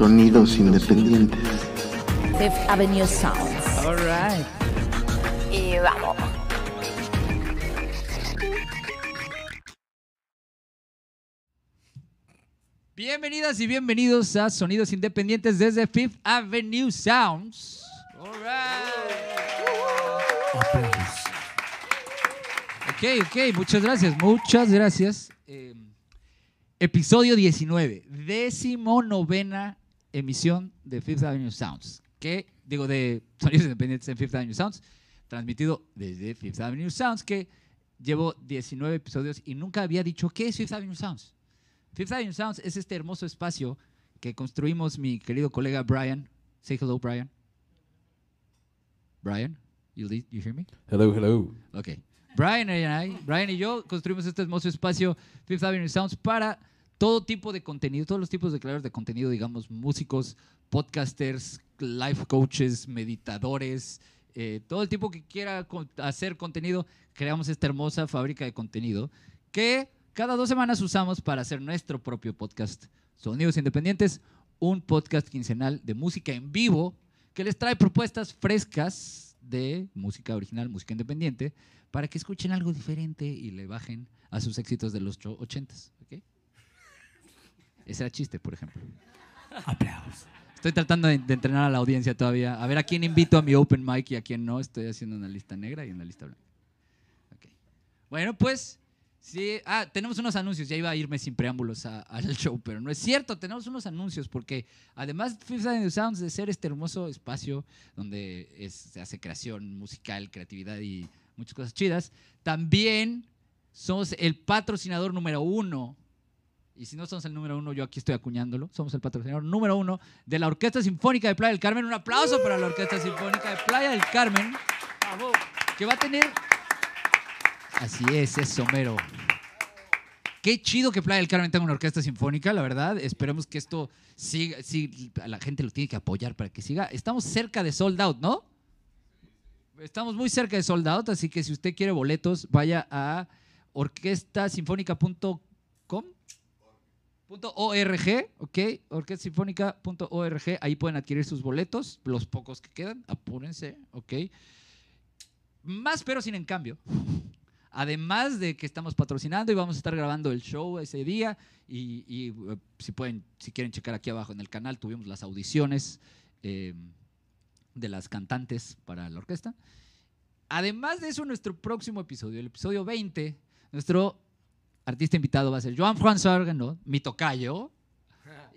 Sonidos independientes. Fifth Avenue Sounds. All right. Y vamos. Bienvenidas y bienvenidos a Sonidos Independientes desde Fifth Avenue Sounds. All right. Ok, ok, muchas gracias, muchas gracias. Eh, episodio 19, décimo novena emisión de Fifth Avenue Sounds, que digo de Sonidos Independientes en Fifth Avenue Sounds, transmitido desde Fifth Avenue Sounds, que llevo 19 episodios y nunca había dicho qué es Fifth Avenue Sounds. Fifth Avenue Sounds es este hermoso espacio que construimos mi querido colega Brian. Say hello, Brian. Brian, you, you hear me? Hello, hello. Ok. Brian y, I- Brian y yo construimos este hermoso espacio Fifth Avenue Sounds para todo tipo de contenido, todos los tipos de creadores de contenido, digamos, músicos, podcasters, life coaches, meditadores, eh, todo el tipo que quiera hacer contenido, creamos esta hermosa fábrica de contenido que cada dos semanas usamos para hacer nuestro propio podcast, Sonidos Independientes, un podcast quincenal de música en vivo que les trae propuestas frescas de música original, música independiente, para que escuchen algo diferente y le bajen a sus éxitos de los cho- ochentas. ¿ok? Ese era chiste, por ejemplo. Aplausos. Estoy tratando de, de entrenar a la audiencia todavía. A ver a quién invito a mi open mic y a quién no. Estoy haciendo una lista negra y una lista blanca. Bueno, pues, sí. Ah, tenemos unos anuncios. Ya iba a irme sin preámbulos al show, pero no es cierto. Tenemos unos anuncios porque además Fifth Avenue Sounds de ser este hermoso espacio donde es- se hace creación musical, creatividad y muchas cosas chidas, también somos el patrocinador número uno y si no somos el número uno, yo aquí estoy acuñándolo. Somos el patrocinador número uno de la Orquesta Sinfónica de Playa del Carmen. Un aplauso para la Orquesta Sinfónica de Playa del Carmen. Que va a tener. Así es, es somero. Qué chido que Playa del Carmen tenga una orquesta sinfónica, la verdad. Esperemos que esto siga. La gente lo tiene que apoyar para que siga. Estamos cerca de sold out, ¿no? Estamos muy cerca de sold out, así que si usted quiere boletos, vaya a orquestasinfónica.com .org, ok, orquestasinfónica.org, ahí pueden adquirir sus boletos, los pocos que quedan, apúrense, ok. Más pero sin en cambio. Además de que estamos patrocinando y vamos a estar grabando el show ese día y, y, eh, si pueden, si quieren checar aquí abajo en el canal, tuvimos las audiciones eh, de las cantantes para la orquesta. Además de eso, nuestro próximo episodio, el episodio 20, nuestro artista invitado va a ser Joan François Argano, mi tocayo,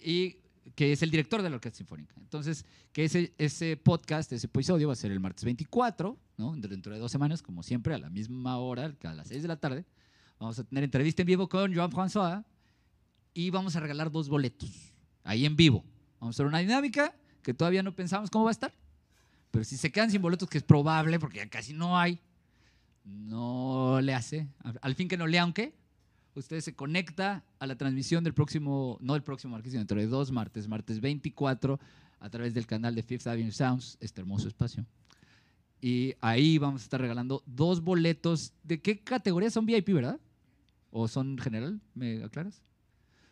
y que es el director de la Orquesta Sinfónica. Entonces, que ese, ese podcast, ese episodio va a ser el martes 24, ¿no? dentro de dos semanas, como siempre, a la misma hora, a las 6 de la tarde. Vamos a tener entrevista en vivo con Joan François y vamos a regalar dos boletos, ahí en vivo. Vamos a hacer una dinámica que todavía no pensamos cómo va a estar, pero si se quedan sin boletos, que es probable, porque ya casi no hay, no le hace. Al fin que no le aunque, usted se conecta a la transmisión del próximo, no del próximo martes, sino dentro de dos martes, martes 24, a través del canal de Fifth Avenue Sounds, este hermoso espacio. Y ahí vamos a estar regalando dos boletos. ¿De qué categoría son VIP, verdad? ¿O son general? ¿Me aclaras?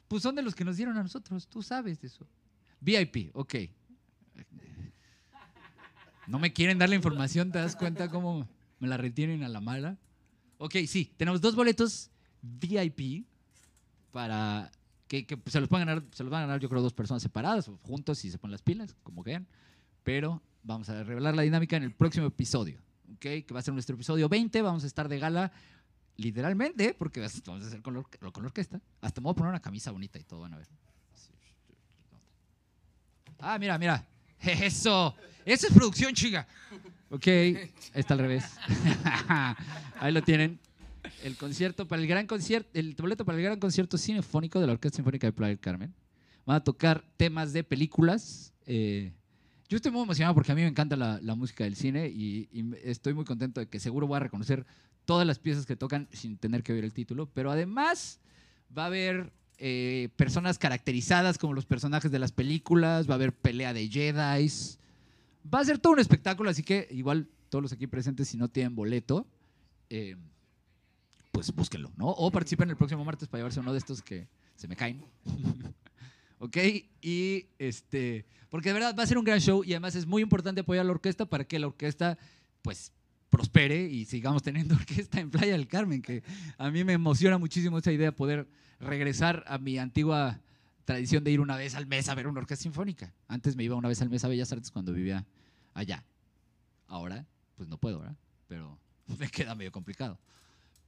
Pues son de los que nos dieron a nosotros, tú sabes de eso. VIP, ok. No me quieren dar la información, ¿te das cuenta cómo me la retienen a la mala? Ok, sí, tenemos dos boletos VIP para que, que se los puedan ganar, se los van a ganar yo creo dos personas separadas o juntos si se ponen las pilas, como vean. Pero vamos a revelar la dinámica en el próximo episodio, ¿ok? Que va a ser nuestro episodio 20, vamos a estar de gala literalmente, porque vamos a hacer con orque- con la orquesta. Hasta me voy a poner una camisa bonita y todo, van a ver. Ah, mira, mira. Eso. Eso es producción, chica. Ok, está al revés. Ahí lo tienen. El concierto para el gran concierto, el boleto para el gran concierto sinfónico de la Orquesta Sinfónica de Playa del Carmen. Van a tocar temas de películas. eh, yo estoy muy emocionado porque a mí me encanta la, música del cine y, estoy muy contento de que seguro voy a reconocer todas las piezas que tocan sin tener que oír el título. Pero además va a haber eh, personas caracterizadas como los personajes de las películas, va a haber pelea de Jedi. Va a ser todo un espectáculo, así que igual todos los aquí presentes, si no tienen boleto, eh, pues búsquenlo, ¿no? O participen el próximo martes para llevarse uno de estos que se me caen. ¿ok? Y este, porque de verdad va a ser un gran show y además es muy importante apoyar a la orquesta para que la orquesta, pues, prospere y sigamos teniendo orquesta en Playa del Carmen, que a mí me emociona muchísimo esa idea de poder regresar a mi antigua tradición de ir una vez al mes a ver una orquesta sinfónica. Antes me iba una vez al mes a Bellas Artes cuando vivía allá. Ahora, pues no puedo, ¿verdad? Pero me queda medio complicado.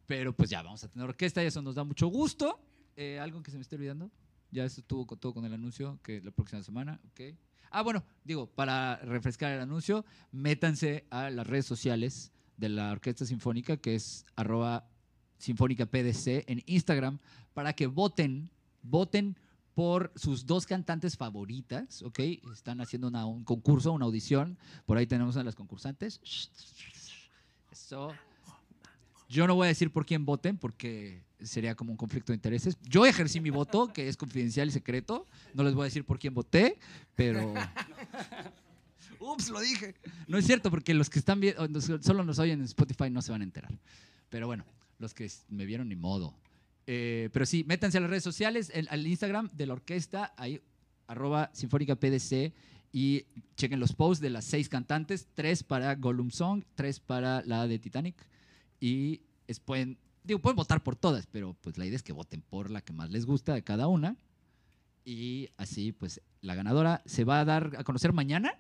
Pero pues ya vamos a tener orquesta y eso nos da mucho gusto. Eh, ¿Algo que se me esté olvidando? Ya estuvo con- todo con el anuncio que la próxima semana, ¿ok? Ah, bueno, digo, para refrescar el anuncio, métanse a las redes sociales de la Orquesta Sinfónica, que es arroba Sinfónica PDC en Instagram, para que voten, voten por sus dos cantantes favoritas, ¿ok? Están haciendo un concurso, una audición. Por ahí tenemos a las concursantes. Eso. Yo no voy a decir por quién voten porque sería como un conflicto de intereses. Yo ejercí mi voto, que es confidencial y secreto. No les voy a decir por quién voté, pero... Ups, lo dije. No es cierto, porque los que están viendo, solo nos oyen en Spotify no se van a enterar. Pero bueno, los que me vieron ni modo. Eh, pero sí, métanse a las redes sociales, el- al Instagram de la orquesta, ahí, arroba Sinfónica PDC, y chequen los posts de las seis cantantes, tres para Gollum Song, tres para la de Titanic, y pueden, digo, pueden votar por todas, pero pues la idea es que voten por la que más les gusta de cada una, y así pues la ganadora se va a dar a conocer mañana.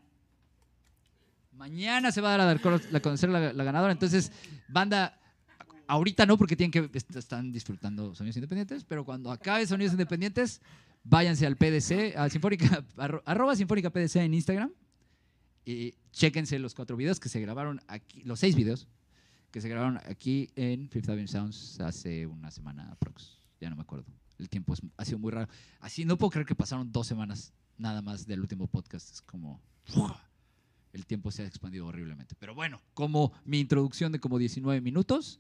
Mañana se va a dar a, conocer la, ganadora, entonces banda ahorita no, porque tienen que est- están disfrutando Sonidos Independientes, pero cuando acabe Sonidos Independientes, váyanse al PDC, a Sinfónica, arro- arroba Sinfónica PDC en Instagram. Y chéquense los cuatro videos que se grabaron aquí, los seis videos que se grabaron aquí en Fifth Avenue Sounds hace una semana aprox. Ya no me acuerdo. El tiempo es- ha sido muy raro. Así no puedo creer que pasaron dos semanas nada más del último podcast. Es como ¡fua! el tiempo se ha expandido horriblemente. Pero bueno, como mi introducción de como 19 minutos,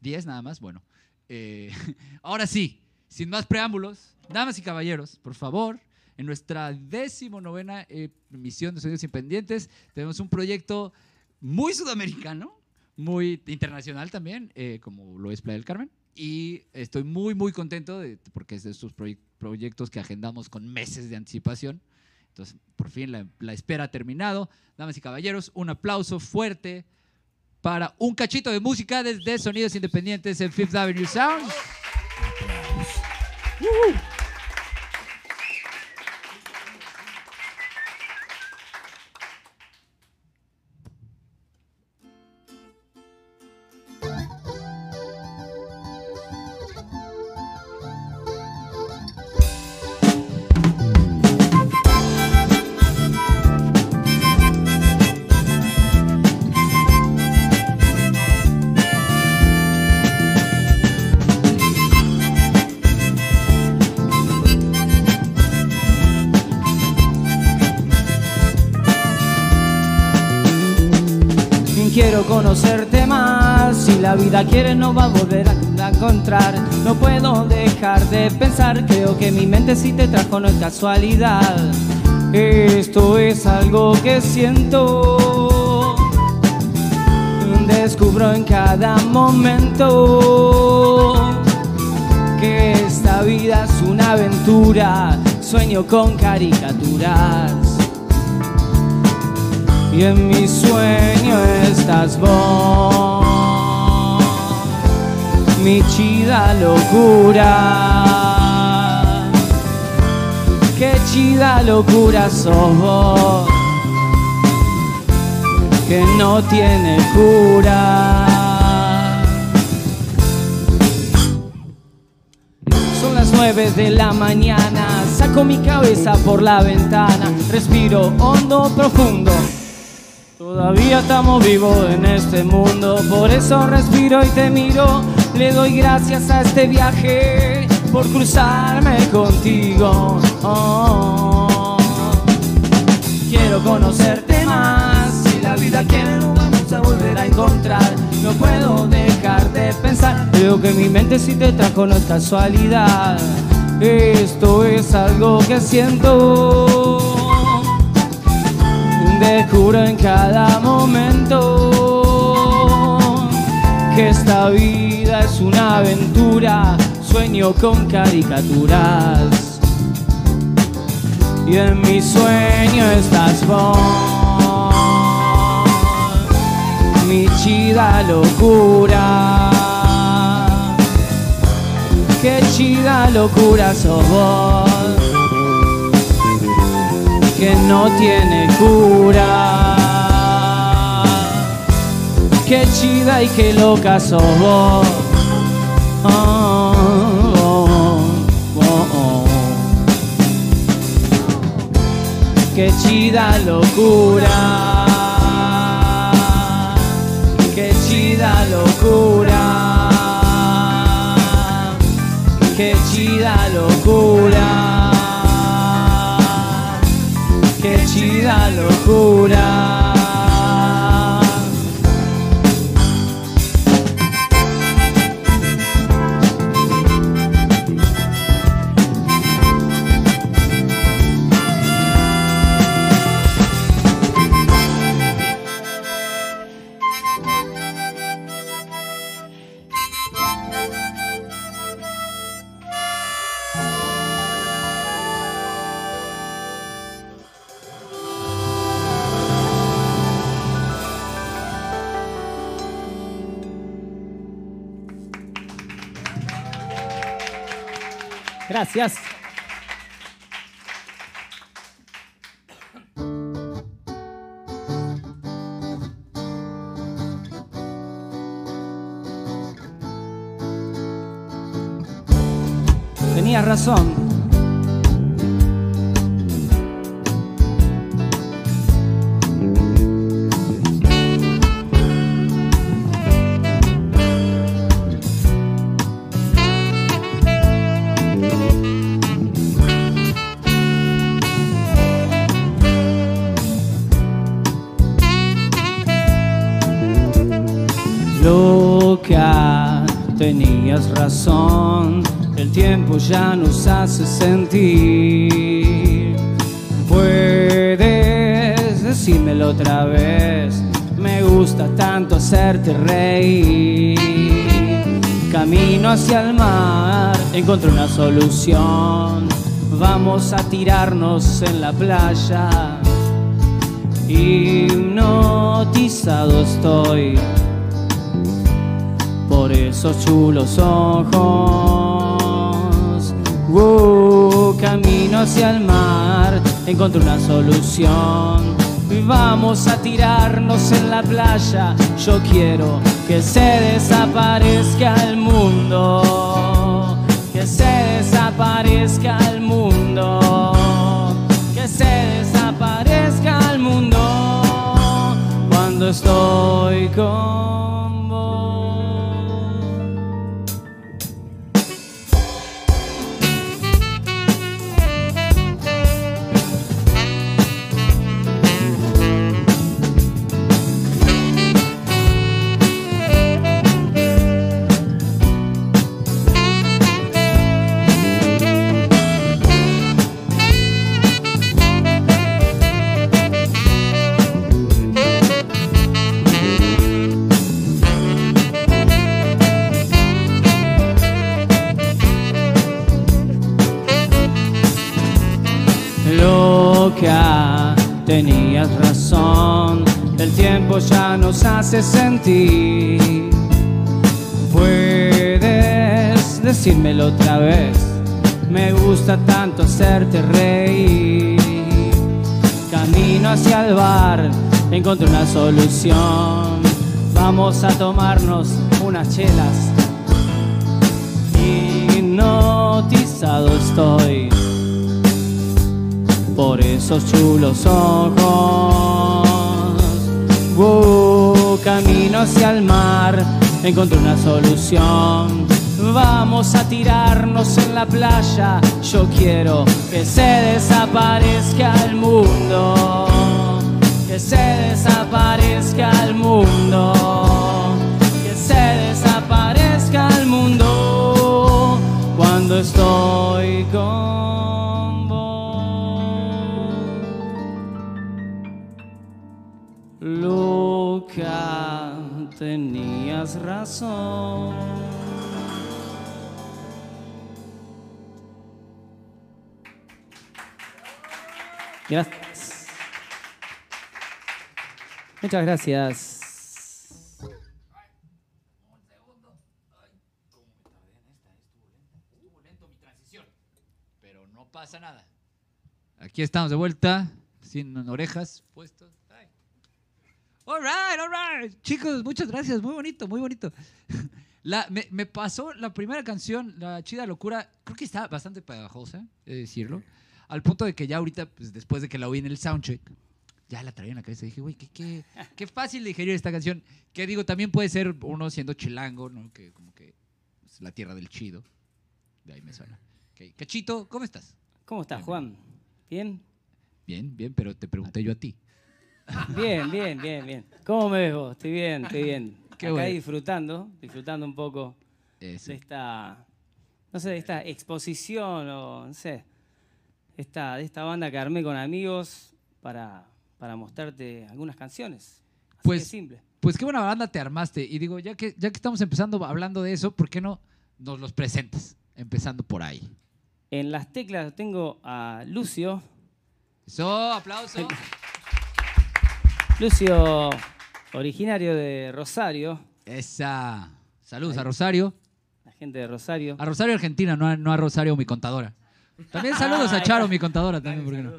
10 nada más, bueno. eh, ahora sí, sin más preámbulos, damas y caballeros, por favor, en nuestra decimonovena eh, emisión de Sonidos Independientes, tenemos un proyecto muy sudamericano, muy internacional también, eh, como lo es Playa del Carmen. Y estoy muy, muy contento de- porque es de estos proye- proyectos que agendamos con meses de anticipación. Entonces, por fin la, espera ha terminado. Damas y caballeros, un aplauso fuerte para un cachito de música desde Sonidos Independientes en Fifth Avenue Sound. Quiero conocerte más, si la vida quiere no va a volver a encontrar. No puedo dejar de pensar, creo que mi mente sí te trajo, no es casualidad. Esto es algo que siento, descubro en cada momento que esta vida es una aventura, sueño con caricaturas. Y en mi sueño estás vos, mi chida locura. Qué chida locura sos vos, que no tiene cura. Son las nueve de la mañana, saco mi cabeza por la ventana, respiro hondo, profundo. Todavía estamos vivos en este mundo, por eso respiro y te miro. Le doy gracias a este viaje por cruzarme contigo. Oh. Quiero conocerte más, si la vida quiere no vamos volver a encontrar. No puedo dejar de pensar, creo que mi mente sí te trajo, no es casualidad. Esto es algo que siento descubro en cada momento que esta vida es una aventura, sueño con caricaturas. y en mi sueño estás vos. Mi chida locura. Qué chida locura sos vos. Que no tiene cura. Qué chida y qué loca sos vos. Oh, oh, oh. Qué chida locura. Qué chida locura. Qué chida locura. Chida locura. Sentir. Puedes decírmelo otra vez, me gusta tanto hacerte reír. Camino hacia el mar, encontré una solución, vamos a tirarnos en la playa. Hipnotizado estoy por esos chulos ojos. Camino hacia el mar, encontré una solución. Vamos a tirarnos en la playa. Yo quiero que se desaparezca el mundo. Que se desaparezca el mundo. Que se desaparezca el mundo cuando estoy con ya nos hace sentir. Puedes decírmelo otra vez, me gusta tanto hacerte reír. Camino hacia el bar, encontré una solución. Vamos a tomarnos unas chelas. Hipnotizado estoy por esos chulos ojos. Camino hacia el mar, encontré una solución. Vamos a tirarnos en la playa. Yo quiero que se desaparezca el mundo. Que se desaparezca el mundo. Tenías razón. Gracias. Muchas gracias. Pero no pasa nada. Aquí estamos de vuelta, sin orejas. All right, all right. Chicos, muchas gracias. Muy bonito, muy bonito. La, me, me pasó la primera canción, La Chida Locura, creo que está bastante pegajosa, he de decirlo. Al punto de que ya ahorita, pues después de que la oí en el soundcheck, ya la traía en la cabeza. Dije, güey, qué, qué, qué fácil de digerir esta canción. Que digo, también puede ser uno siendo chilango, ¿no? Que como que es la tierra del chido. De ahí me suena. Cachito, ¿cómo estás? ¿Cómo estás, Juan? ¿Bien? Bien, bien, pero te pregunté yo a ti. Bien, bien, bien, bien. ¿Cómo me ves vos? Estoy bien, estoy bien. Qué Acá bueno. disfrutando, disfrutando un poco Eso. de esta, no sé, de esta exposición o, no sé, esta, de esta banda que armé con amigos para, para mostrarte algunas canciones. Así Pues- de simple. Pues qué buena banda te armaste. Y digo, ya que, ya que estamos empezando hablando de eso, ¿por qué no nos los presentas? Empezando por ahí. En las teclas tengo a Lucio. Eso, aplauso. Lucio, originario de Rosario, Esa. Saludos a Rosario. la gente de Rosario. A Rosario Argentina, no a, no a Rosario mi contadora. También saludos a Charo, mi contadora. También, ¿por qué no?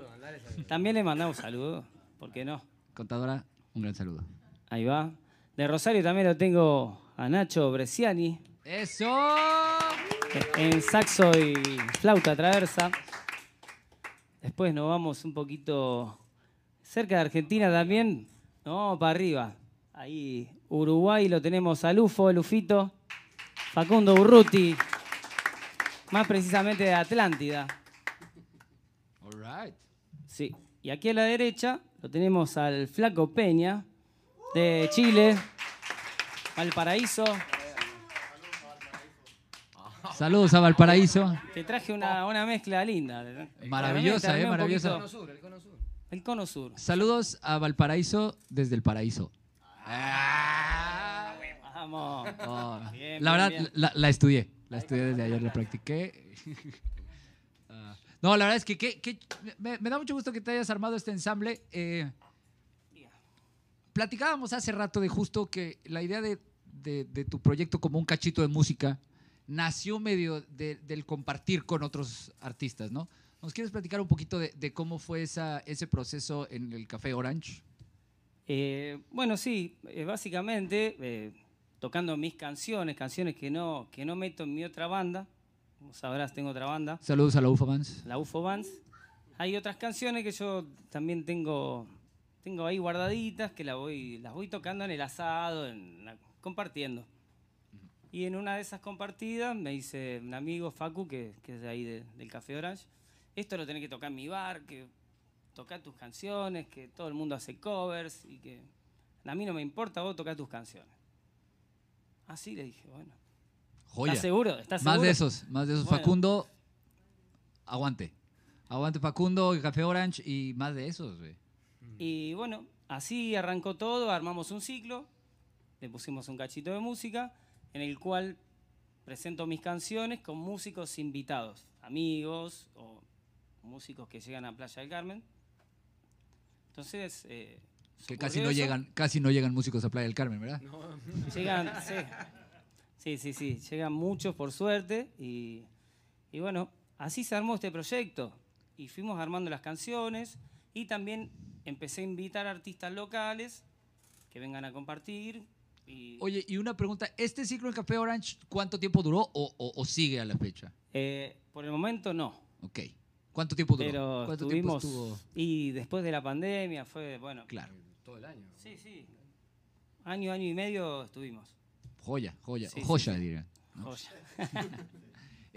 También le mandamos saludos, ¿por qué no? Contadora, un gran saludo. Ahí va. De Rosario también lo tengo a Nacho Bresciani, ¡Eso! en saxo y flauta traversa. Después nos vamos un poquito cerca de Argentina también. Vamos para arriba. Ahí Uruguay lo tenemos a Lufo, Lufito, Facundo Urruti, más precisamente de Atlántida. All right. Sí. Y aquí a la derecha lo tenemos al Flaco Peña, de Chile, Valparaíso. Saludos a Valparaíso. Te traje una, una mezcla linda. Maravillosa, eh, maravillosa. poquito- El cono sur. Saludos a Valparaíso desde el paraíso. Vamos. Oh, Bien, la bien, verdad, bien. La, la estudié. La estudié desde ayer, la practiqué. Ah, no, la verdad es que, que- que- me, me da mucho gusto que te hayas armado este ensamble. Eh, platicábamos hace rato de justo que la idea de, de- de tu proyecto como un cachito de música nació medio de- del compartir con otros artistas, ¿no? ¿Nos quieres platicar un poquito de, de cómo fue esa, ese proceso en el Café Orange? Eh, bueno, sí, eh, básicamente eh, tocando mis canciones, canciones que no, que no meto en mi otra banda. Como sabrás, tengo otra banda, Saludos a la UFO Bands. la UFO Bands. Hay otras canciones que yo también tengo, tengo ahí guardaditas que las voy, las voy tocando en el asado, en la- compartiendo. Y en una de esas compartidas me dice un amigo, Facu, que, que es de ahí de- del Café Orange, esto lo tenés que tocar en mi bar, que tocar tus canciones, que todo el mundo hace covers y que a mí no me importa, vos tocás tus canciones. Así le dije, bueno. Joya. ¿Estás seguro? ¿Estás Más seguro? de esos, más de esos. Bueno. Facundo, aguante. Aguante Facundo, Café Orange y más de esos, güey. Y bueno, así arrancó todo, armamos un ciclo, le pusimos un cachito de música, en el cual presento mis canciones con músicos invitados, amigos o músicos que llegan a Playa del Carmen. Entonces, eh, Que casi no eso. llegan, casi no llegan músicos a Playa del Carmen, ¿verdad? Llegan, sí. Sí, sí, sí. Llegan muchos por suerte. Y, y bueno, así se armó este proyecto. Y fuimos armando las canciones. Y también empecé a invitar artistas locales que vengan a compartir. Y, Oye, y una pregunta, ¿este ciclo del Café Orange cuánto tiempo duró o, o- o sigue a la fecha? eh, por el momento no. Ok. ¿Cuánto tiempo duró? Pero ¿Cuánto estuvimos. tiempo estuvo? Y después de la pandemia fue, bueno. Claro. Todo el año. Sí, sí. Año, año y medio estuvimos. Joya, joya, Sí, joya, sí. dirían. Joya.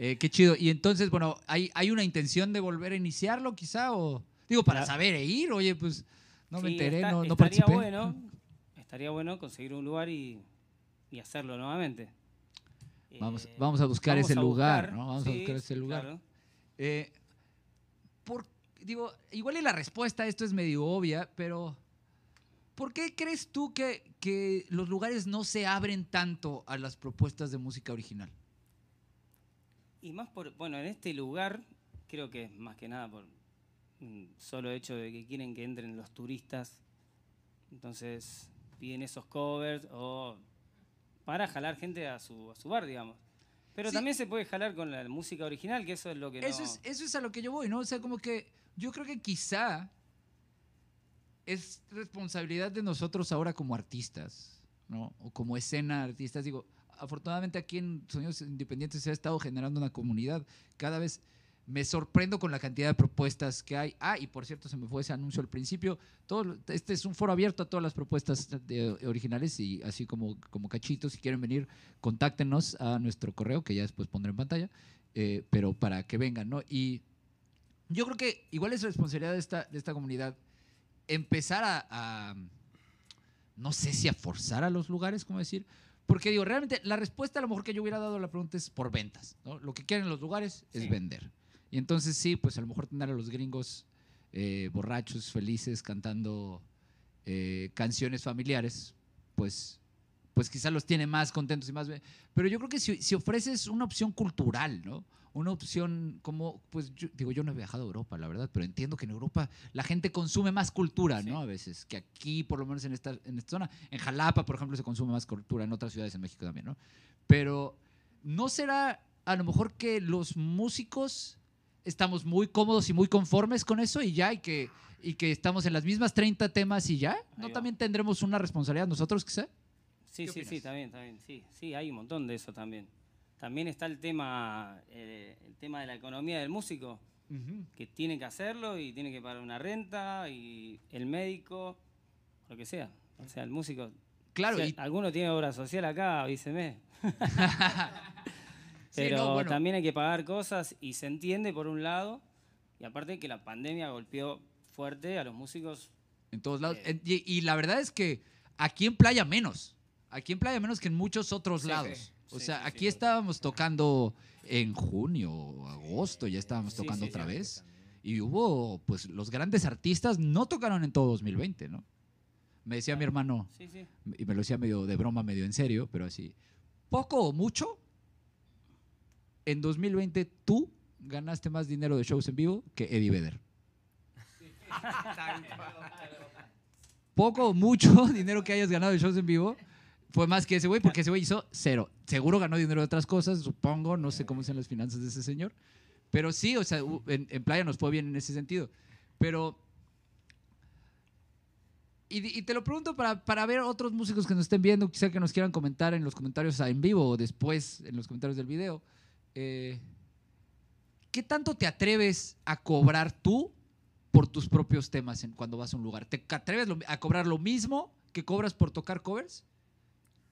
Eh, qué chido. Y entonces, bueno, ¿hay, ¿hay una intención de volver a iniciarlo quizá? O, digo, para saber e ir, oye, pues no me enteré, está- no, no estaría participé. bueno, estaría bueno conseguir un lugar y, y hacerlo nuevamente. Vamos, Eh, vamos a buscar vamos ese a lugar, buscar, ¿no? Vamos a sí, buscar ese lugar. claro. Eh, digo, igual y la respuesta a esto es medio obvia, pero ¿por qué crees tú que, que los lugares no se abren tanto a las propuestas de música original? Y más por, bueno, en este lugar, creo que es más que nada por, mm, solo hecho de que quieren que entren los turistas. Entonces piden esos covers o para jalar gente a su, a su bar, digamos. Pero Sí. también se puede jalar con la música original, que eso es lo que Eso, no... es, eso es a lo que yo voy, ¿no? O sea, como que yo creo que quizá es responsabilidad de nosotros ahora como artistas, ¿no? O como escena artistas. Digo, afortunadamente aquí en Sonidos Independientes se ha estado generando una comunidad. Cada vez me sorprendo con la cantidad de propuestas que hay. Ah, y por cierto, se me fue ese anuncio al principio. Todo, este es un foro abierto a todas las propuestas originales y así como, como cachitos, si quieren venir, contáctenos a nuestro correo, que ya después pondré en pantalla, eh, pero para que vengan, ¿no? Y yo creo que igual es responsabilidad de esta, de esta comunidad empezar a, a, no sé si a forzar a los lugares, ¿cómo decir? Porque digo, realmente la respuesta a lo mejor que yo hubiera dado a la pregunta es por ventas, ¿no? Lo que quieren los lugares es vender. Y entonces sí, pues a lo mejor tener a los gringos eh, borrachos, felices, cantando eh, canciones familiares, pues, pues quizá los tiene más contentos y más... Pero yo creo que si, si ofreces una opción cultural, ¿no? Una opción como, pues yo, digo, yo no he viajado a Europa, la verdad, pero entiendo que en Europa la gente consume más cultura, Sí. ¿no? A veces, que aquí, por lo menos en esta, en esta zona. En Jalapa, por ejemplo, se consume más cultura, en otras ciudades en México también, ¿no? Pero ¿no será a lo mejor que los músicos estamos muy cómodos y muy conformes con eso y ya, y que, y que estamos en las mismas 30 temas y ya? ¿No también tendremos una responsabilidad nosotros, quizá? Sí, ¿Qué sí, sí, también, también, sí, sí, hay un montón de eso también. También está el tema, eh, el tema de la economía del músico, que tiene que hacerlo y tiene que pagar una renta y el médico, lo que sea. O sea, el músico. Claro, si y alguno tiene obra social acá, avíseme. Sí, Pero no, bueno. también hay que pagar cosas y se entiende por un lado, y aparte que la pandemia golpeó fuerte a los músicos. en todos lados. Eh. Y la verdad es que aquí en Playa menos. Aquí en Playa menos que en muchos otros Sí, lados. sí. O sea, sí, aquí estábamos tocando en junio agosto, ya estábamos tocando otra vez. Y hubo, pues, los grandes artistas no tocaron en todo 2020, ¿no? Me decía mi hermano, y me lo decía medio de broma, medio en serio, pero así, poco o mucho, en 2020 tú ganaste más dinero de shows en vivo que Eddie Vedder. Poco o mucho dinero que hayas ganado de shows en vivo fue más que ese güey, porque ese güey hizo cero. Seguro ganó dinero de otras cosas, supongo, no sé cómo sean las finanzas de ese señor. Pero sí, o sea, en, Playa nos fue bien en ese sentido. Pero y, te lo pregunto para, para ver otros músicos que nos estén viendo, quizá que nos quieran comentar en los comentarios en vivo o después en los comentarios del video. eh, ¿Qué tanto te atreves a cobrar tú por tus propios temas cuando vas a un lugar? ¿Te atreves a cobrar lo mismo que cobras por tocar covers?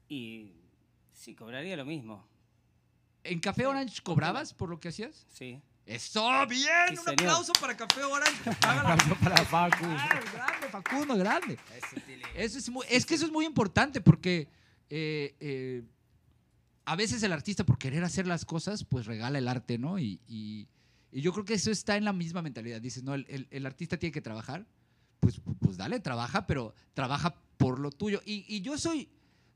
Y sí, cobraría lo mismo. ¿En Café Sí, Orange cobrabas por lo que hacías? Sí. ¡Eso! ¡Bien! Sí, ¡Un señor. aplauso para Café Orange! La- Aplauso para Facu. Claro, grande, Facundo, grande. Eso es, muy- es que eso es muy importante porque eh, eh, a veces el artista por querer hacer las cosas pues regala el arte, ¿no? Y, y- y yo creo que eso está en la misma mentalidad. Dices, no, el, el- el artista tiene que trabajar, pues, pues dale, trabaja, pero trabaja por lo tuyo. Y, y yo soy,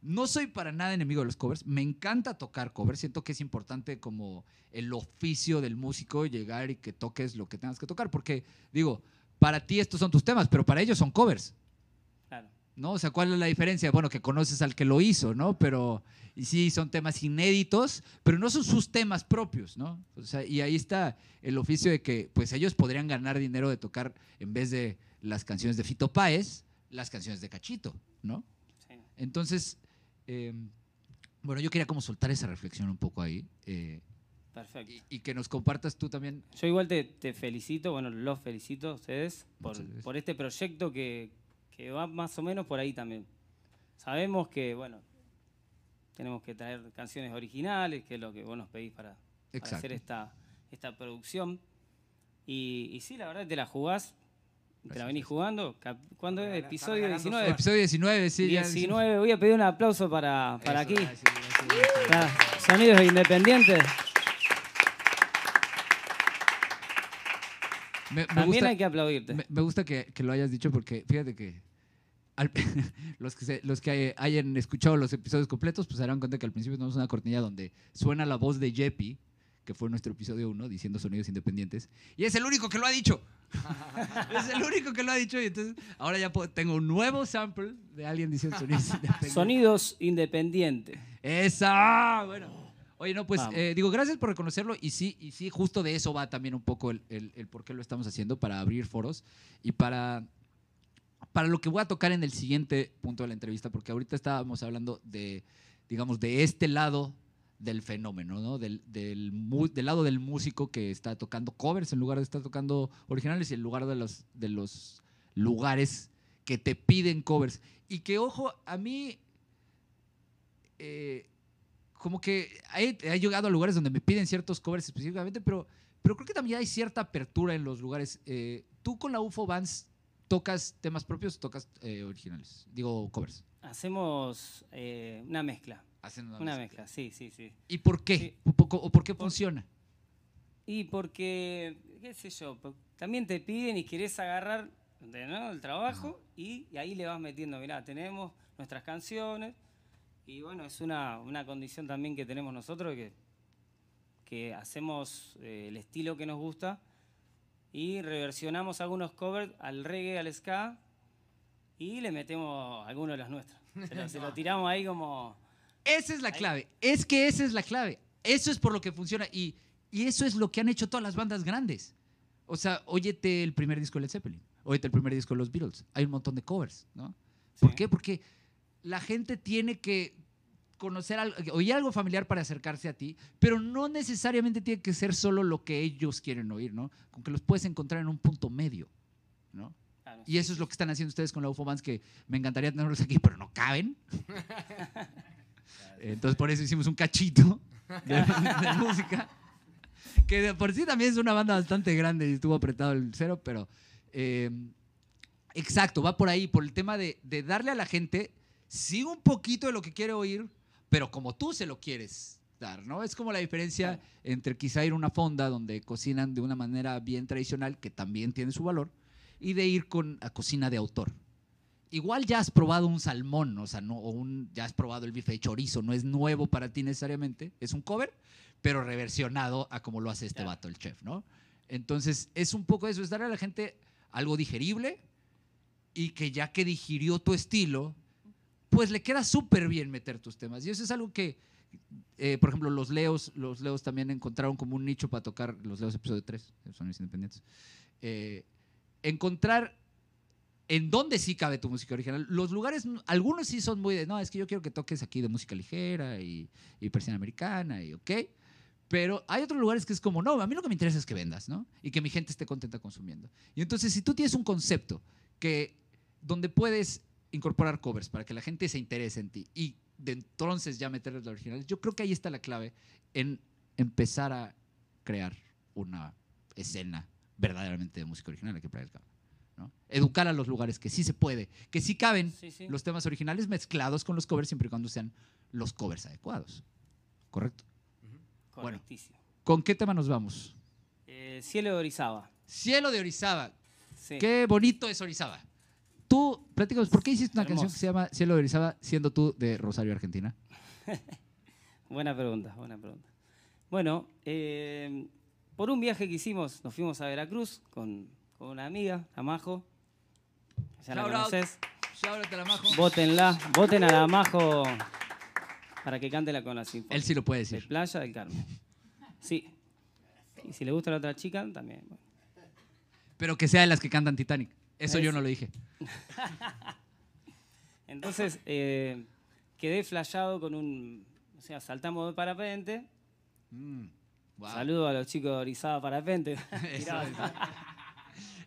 no soy para nada enemigo de los covers, me encanta tocar covers, siento que es importante como el oficio del músico llegar y que toques lo que tengas que tocar, porque digo, para ti estos son tus temas, pero para ellos son covers. Claro. ¿no? O sea, ¿cuál es la diferencia? Bueno, que conoces al que lo hizo, ¿no? Pero, y sí, son temas inéditos, pero no son sus temas propios, ¿no? O sea, y ahí está el oficio de que, pues ellos podrían ganar dinero de tocar, en vez de las canciones de Fito Páez, las canciones de Cachito, ¿no? sí. Entonces, eh, bueno, yo quería como soltar esa reflexión un poco ahí, eh, Perfecto. y, y que nos compartas tú también. Yo igual te, te felicito, bueno, los felicito a ustedes por, por este proyecto que, que va más o menos por ahí también. Sabemos que, bueno, tenemos que traer canciones originales, que es lo que vos nos pedís para, hacer esta, esta producción. Y, y sí, la verdad te la jugás, te la venís jugando. ¿Cuándo es? Episodio está regalando 19. Episodio 19, sí. ya- 19, voy a pedir un aplauso para, para Eso, aquí. gracias, gracias, gracias. Para Sonidos Independientes. Me- me También gusta- hay que aplaudirte. Me, me gusta que, que lo hayas dicho porque fíjate que al- los que, se- los que hayan escuchado los episodios completos pues se darán cuenta que al principio tenemos una cortinilla donde suena la voz de Jeppy que fue nuestro episodio 1, diciendo sonidos independientes. Y es el único que lo ha dicho. es el único que lo ha dicho. Y entonces ahora ya puedo- tengo un nuevo sample de alguien diciendo sonidos independientes. Sonidos independientes. ¡Esa! Bueno. Oye, no, pues eh, digo, gracias por reconocerlo y sí, y sí, justo de eso va también un poco el, el- el por qué lo estamos haciendo, para abrir foros y para, para lo que voy a tocar en el siguiente punto de la entrevista, porque ahorita estábamos hablando de, digamos, de este lado del fenómeno, ¿no? Del, del, del lado del músico que está tocando covers en lugar de estar tocando originales y en lugar de los, de los lugares que te piden covers. Y que, ojo, a mí eh, como que he, llegado a lugares donde me piden ciertos covers específicamente, pero, pero creo que también hay cierta apertura en los lugares. Eh, ¿Tú con la UFO Bands tocas temas propios tocas eh, originales? Digo, covers. Hacemos una mezcla. Hacen una Una mezcla. mezcla, sí, sí, sí. ¿Y por qué? Sí. ¿O, poco- o por qué Por- funciona? Y porque, qué sé yo, también te piden y querés agarrar el trabajo y, y ahí le vas metiendo, mirá, tenemos nuestras canciones y bueno, es una, una condición también que tenemos nosotros que, que hacemos eh, el estilo que nos gusta y reversionamos algunos covers al reggae, al ska y le metemos algunos de los nuestros. Se lo, se lo tiramos ahí como... Esa es la clave. Es que esa es la clave. Eso es por lo que funciona. Y, y eso es lo que han hecho todas las bandas grandes. O sea, óyete el primer disco de Led Zeppelin. Óyete el primer disco de los Beatles. Hay un montón de covers, ¿no? ¿Por qué? Porque la gente tiene que conocer algo, oír algo familiar para acercarse a ti, pero no necesariamente tiene que ser solo lo que ellos quieren oír, ¿no? Con que los puedes encontrar en un punto medio, ¿no? claro, Y eso es lo que están haciendo ustedes con la UFO Bands, que me encantaría tenerlos aquí, pero no caben. Entonces por eso hicimos un cachito de, de música. Que de por sí también es una banda bastante grande y estuvo apretado el cero, pero... eh, exacto, va por ahí, por el tema de, de darle a la gente, sí un poquito de lo que quiere oír, pero como tú se lo quieres dar, ¿no? Es como la diferencia entre quizá ir a una fonda donde cocinan de una manera bien tradicional, que también tiene su valor, y de ir con a cocina de autor. Igual ya has probado un salmón, o sea, no, o un, ya has probado el bife de chorizo, no es nuevo para ti necesariamente, es un cover, pero reversionado a como lo hace este Claro. vato, el chef, ¿no? Entonces, es un poco eso, es darle a la gente algo digerible y que ya que digirió tu estilo, pues le queda súper bien meter tus temas. Y eso es algo que, eh, por ejemplo, los Leos, los Leos también encontraron como un nicho para tocar, los Leos episodio 3, Sonidos Independientes. Eh, encontrar en dónde sí cabe tu música original. Los lugares, algunos sí son muy de, no, es que yo quiero que toques aquí de música ligera y, y persiana americana y ok. Pero hay otros lugares que es como, no, a mí lo que me interesa es que vendas, ¿no? Y que mi gente esté contenta consumiendo. Y entonces, si tú tienes un concepto que, donde puedes incorporar covers para que la gente se interese en ti y de entonces ya meterles los originales, yo creo que ahí está la clave en empezar a crear una escena verdaderamente de música original aquí para el cabo. ¿No? Educar a los lugares que sí se puede, que sí caben Sí, sí. los temas originales mezclados con los covers siempre y cuando sean los covers adecuados. ¿Correcto? bueno. Correctísimo. ¿Con qué tema nos vamos? Eh, Cielo de Orizaba. Cielo de Orizaba. Sí. Qué bonito es Orizaba. Tú, platícanos, ¿por qué hiciste una Hermoso. canción que se llama Cielo de Orizaba siendo tú de Rosario, Argentina? Buena pregunta, buena pregunta. Bueno, eh, por un viaje que hicimos, nos fuimos a Veracruz con, con una amiga, la Majo. Ya la Shout out. conoces. Shout out a la Majo. Vótenla, voten a la Majo para que cante la con la sinfonía. Él sí lo puede De decir. Playa del Carmen. Sí. Y si le gusta la otra chica, también. bueno. Pero que sea de las que cantan Titanic. Eso yo no lo dije. Entonces, eh, quedé flayado con un. O sea, saltamos de parapente. Wow. Saludo a los chicos de Orizaba Parapente. Eso Mirá,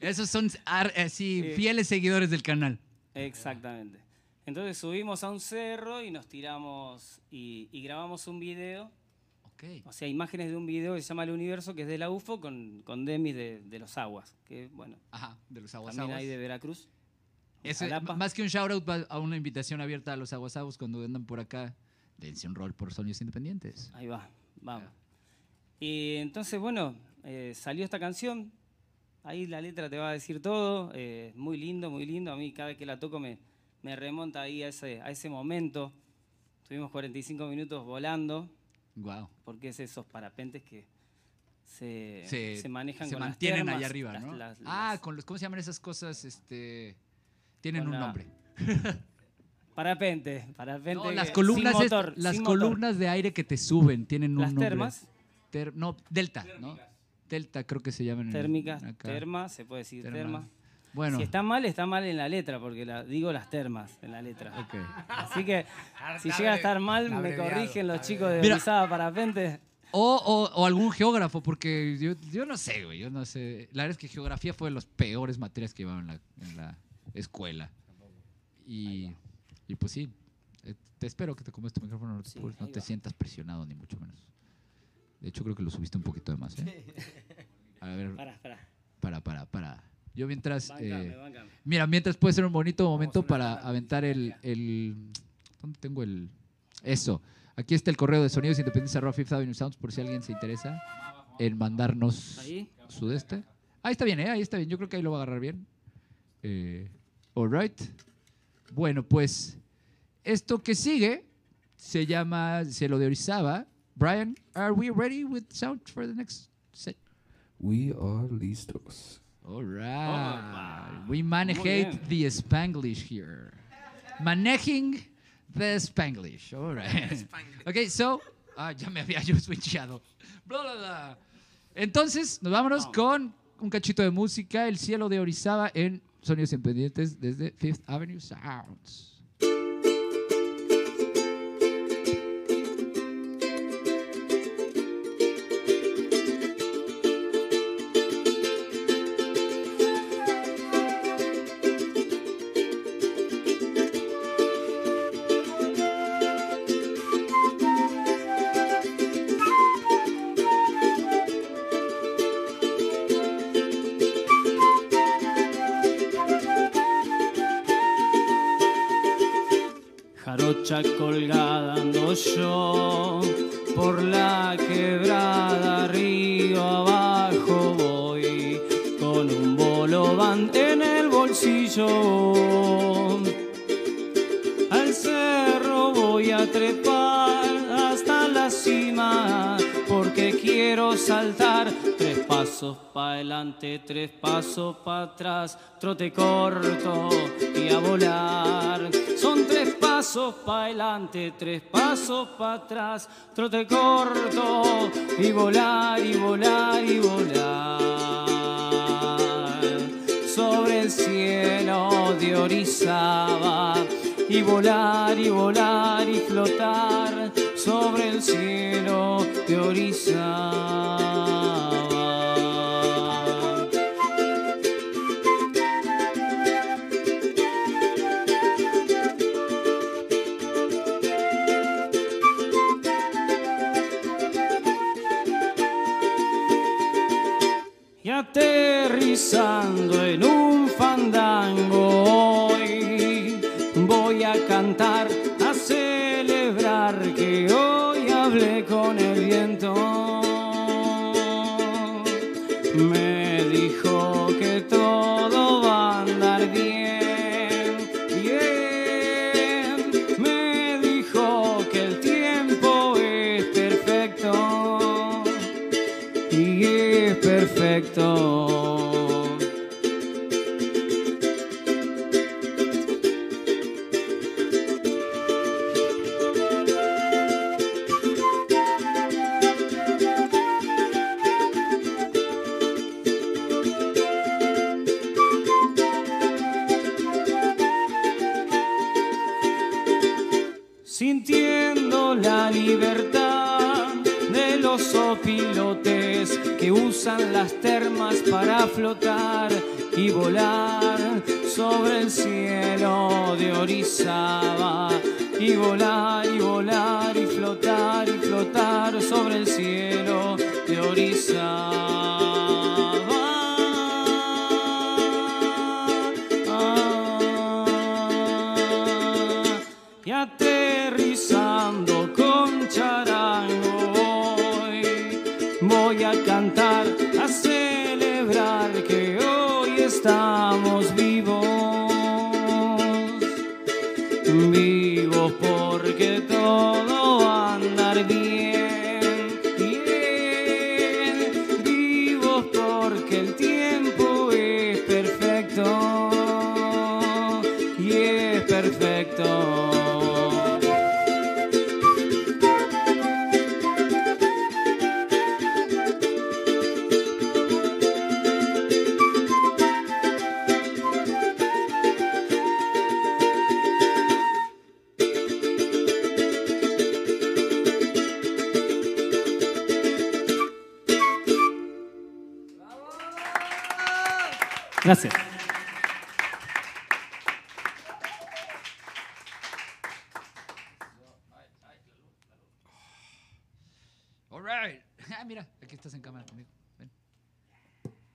Esos son eh, fieles seguidores del canal. Exactamente. Entonces subimos a un cerro y nos tiramos y, y grabamos un video, Ok. o sea, imágenes de un video que se llama El Universo, que es de la UFO, con, con Demis de, de los Aguas, que bueno, Ajá, de los aguas también aguas. hay de Veracruz. Eso, más que un shout out a una invitación abierta a los aguasabos cuando andan por acá. Dense un rol por Sonidos Independientes. Ahí va, vamos. Y entonces, bueno, eh, salió esta canción. Ahí la letra te va a decir todo. eh, muy lindo, muy lindo. A mí cada vez que la toco me, me remonta ahí a ese, a ese momento. Estuvimos 45 minutos volando, Wow. porque es esos parapentes que, se, se, se manejan se con las mantienen termas, allá arriba, las- ¿no? las- ah, las- con los, ¿cómo se llaman esas cosas? Este, tienen un la- nombre. Parapente, parapente. No, las columnas, las motor. de aire que te suben tienen un Las nombre. termas, Ter- no, delta, ¿no? Delta creo que se llaman. en- térmicas, acá. termas, se puede decir Terma. termas. Bueno, Si está mal, está mal en la letra, porque la, digo las termas en la letra. Así que si llega a estar mal, me corrigen los chicos de Mira. Orizaba Parapente. O, o- o algún geógrafo, porque yo, yo no sé, güey, yo no sé. La verdad es que geografía fue de las peores materias que llevaba en la, en la escuela. Y, y pues sí, eh, te espero que te comas tu micrófono, no, te Sí, apures, no ahí te va. sientas presionado ni mucho menos. De hecho, creo que lo subiste un poquito de más, ¿eh? A ver, Pará, pará. para, para, para. Yo mientras... Eh. Mira, mientras puede ser un bonito momento para aventar el, el- ¿Dónde tengo el...? Eso. Aquí está el correo de sonidos independientes arroba Fifth Avenue Sounds por si alguien se interesa en mandarnos Ahí. su de este. Ahí está bien, ¿eh? Ahí está bien. Yo creo que ahí lo va a agarrar bien. Eh, all right. Bueno, pues esto que sigue se llama Cielo de Orizaba. Brian, are we ready with sound for the next set? We are listos. All right. Opa. We manage the Spanglish here. Managing the Spanglish. All right. Okay, so. Ah, ya me había yo switchado. Bla, bla, bla. Entonces, nos vámonos con un cachito de música, El cielo de Orizaba en Sonidos Independientes desde Fifth Avenue Sounds. Tres pasos para atrás, trote corto y a volar. Son tres pasos para adelante, tres pasos para atrás, trote corto y volar y volar y volar sobre el cielo de Orizaba y volar y volar y flotar sobre el cielo de Orizaba. Aterrizando en un fandango hoy. Voy a cantar, a celebrar que hoy hablé con Gracias. All right. Ah, mira, aquí estás en cámara conmigo. Ven.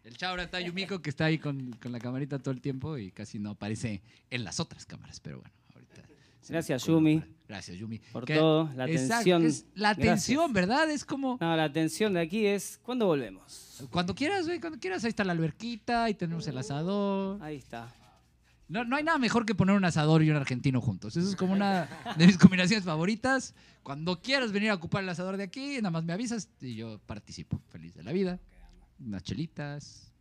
El Chaura está Yumiko que está ahí con, con la camarita todo el tiempo y casi no aparece en las otras cámaras, pero bueno, ahorita. Gracias, Yumi. Gracias, Yumi. Por Que- todo, la atención. la atención, ¿verdad? Es como No, la atención de aquí es ¿cuándo volvemos? cuando quieras, güey, cuando quieras, ahí está la alberquita, ahí tenemos el asador. Ahí está. No, no hay nada mejor que poner un asador y un argentino juntos. Eso es como una de mis combinaciones favoritas. Cuando quieras venir a ocupar el asador de aquí, nada más me avisas y yo participo. Feliz de la vida. Unas chelitas,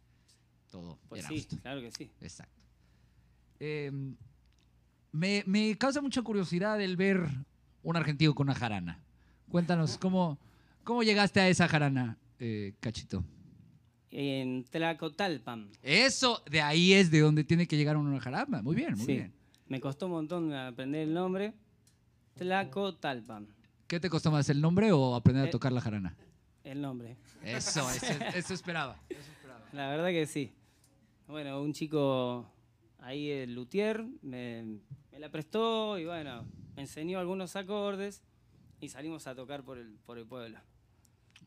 todo. Pues sí, claro que sí. Exacto. Eh, me, me causa mucha curiosidad el ver un argentino con una jarana. Cuéntanos, ¿cómo, cómo llegaste a esa jarana, eh, Cachito? En Tlacotalpan. Eso, de ahí es de donde tiene que llegar una jarana. Muy bien, muy Sí. bien. Me costó un montón aprender el nombre. Tlacotalpan. ¿Qué te costó más, el nombre o aprender a Eh, tocar la jarana? El nombre. Eso, eso, eso esperaba. La verdad que sí. Bueno, un chico ahí, el luthier, me, me la prestó y bueno, me enseñó algunos acordes y salimos a tocar por el, por el pueblo.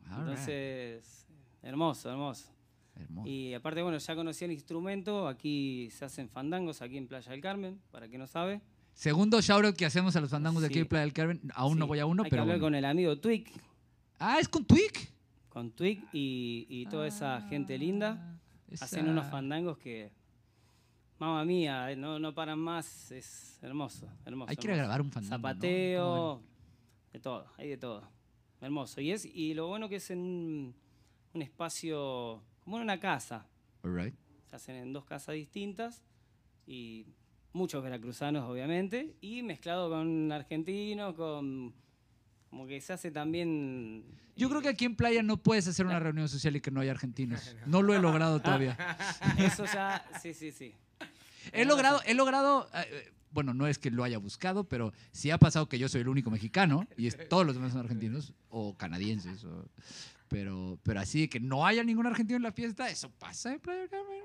All right. Entonces, hermoso, hermoso. Hermoso. Y aparte, bueno, ya conocí el instrumento, aquí se hacen fandangos, aquí en Playa del Carmen, para quien no sabe. Segundo shoutout que hacemos a los fandangos de aquí de Playa del Carmen. Aún no voy a uno, Hay pero que hablar bueno. con el amigo Twig, Ah, es con Twig. con Twig y, y toda esa gente linda. Ah, Hacen unos fandangos que, mamma mía, eh, no, no paran más, es hermoso, hermoso. Hay que ir a hermoso. grabar un fandango. ¿no? Zapateo, ¿Cómo de todo, hay de todo. Hermoso. Y, es, y lo bueno que es en un, un espacio, como en una casa. All right. Se hacen en dos casas distintas y muchos veracruzanos, obviamente, y mezclado con argentinos, con. Como que se hace también. Yo creo que aquí en Playa no puedes hacer una reunión social y que no haya argentinos. No lo he logrado todavía. Eso ya. Sí, sí, sí. He logrado, he logrado, eh, eh, bueno, no es que lo haya buscado, pero sí ha pasado que yo soy el único mexicano y es- todos los demás son argentinos o canadienses. o- pero, pero así de que no haya ningún argentino en la fiesta, eso pasa en Playa Carmen.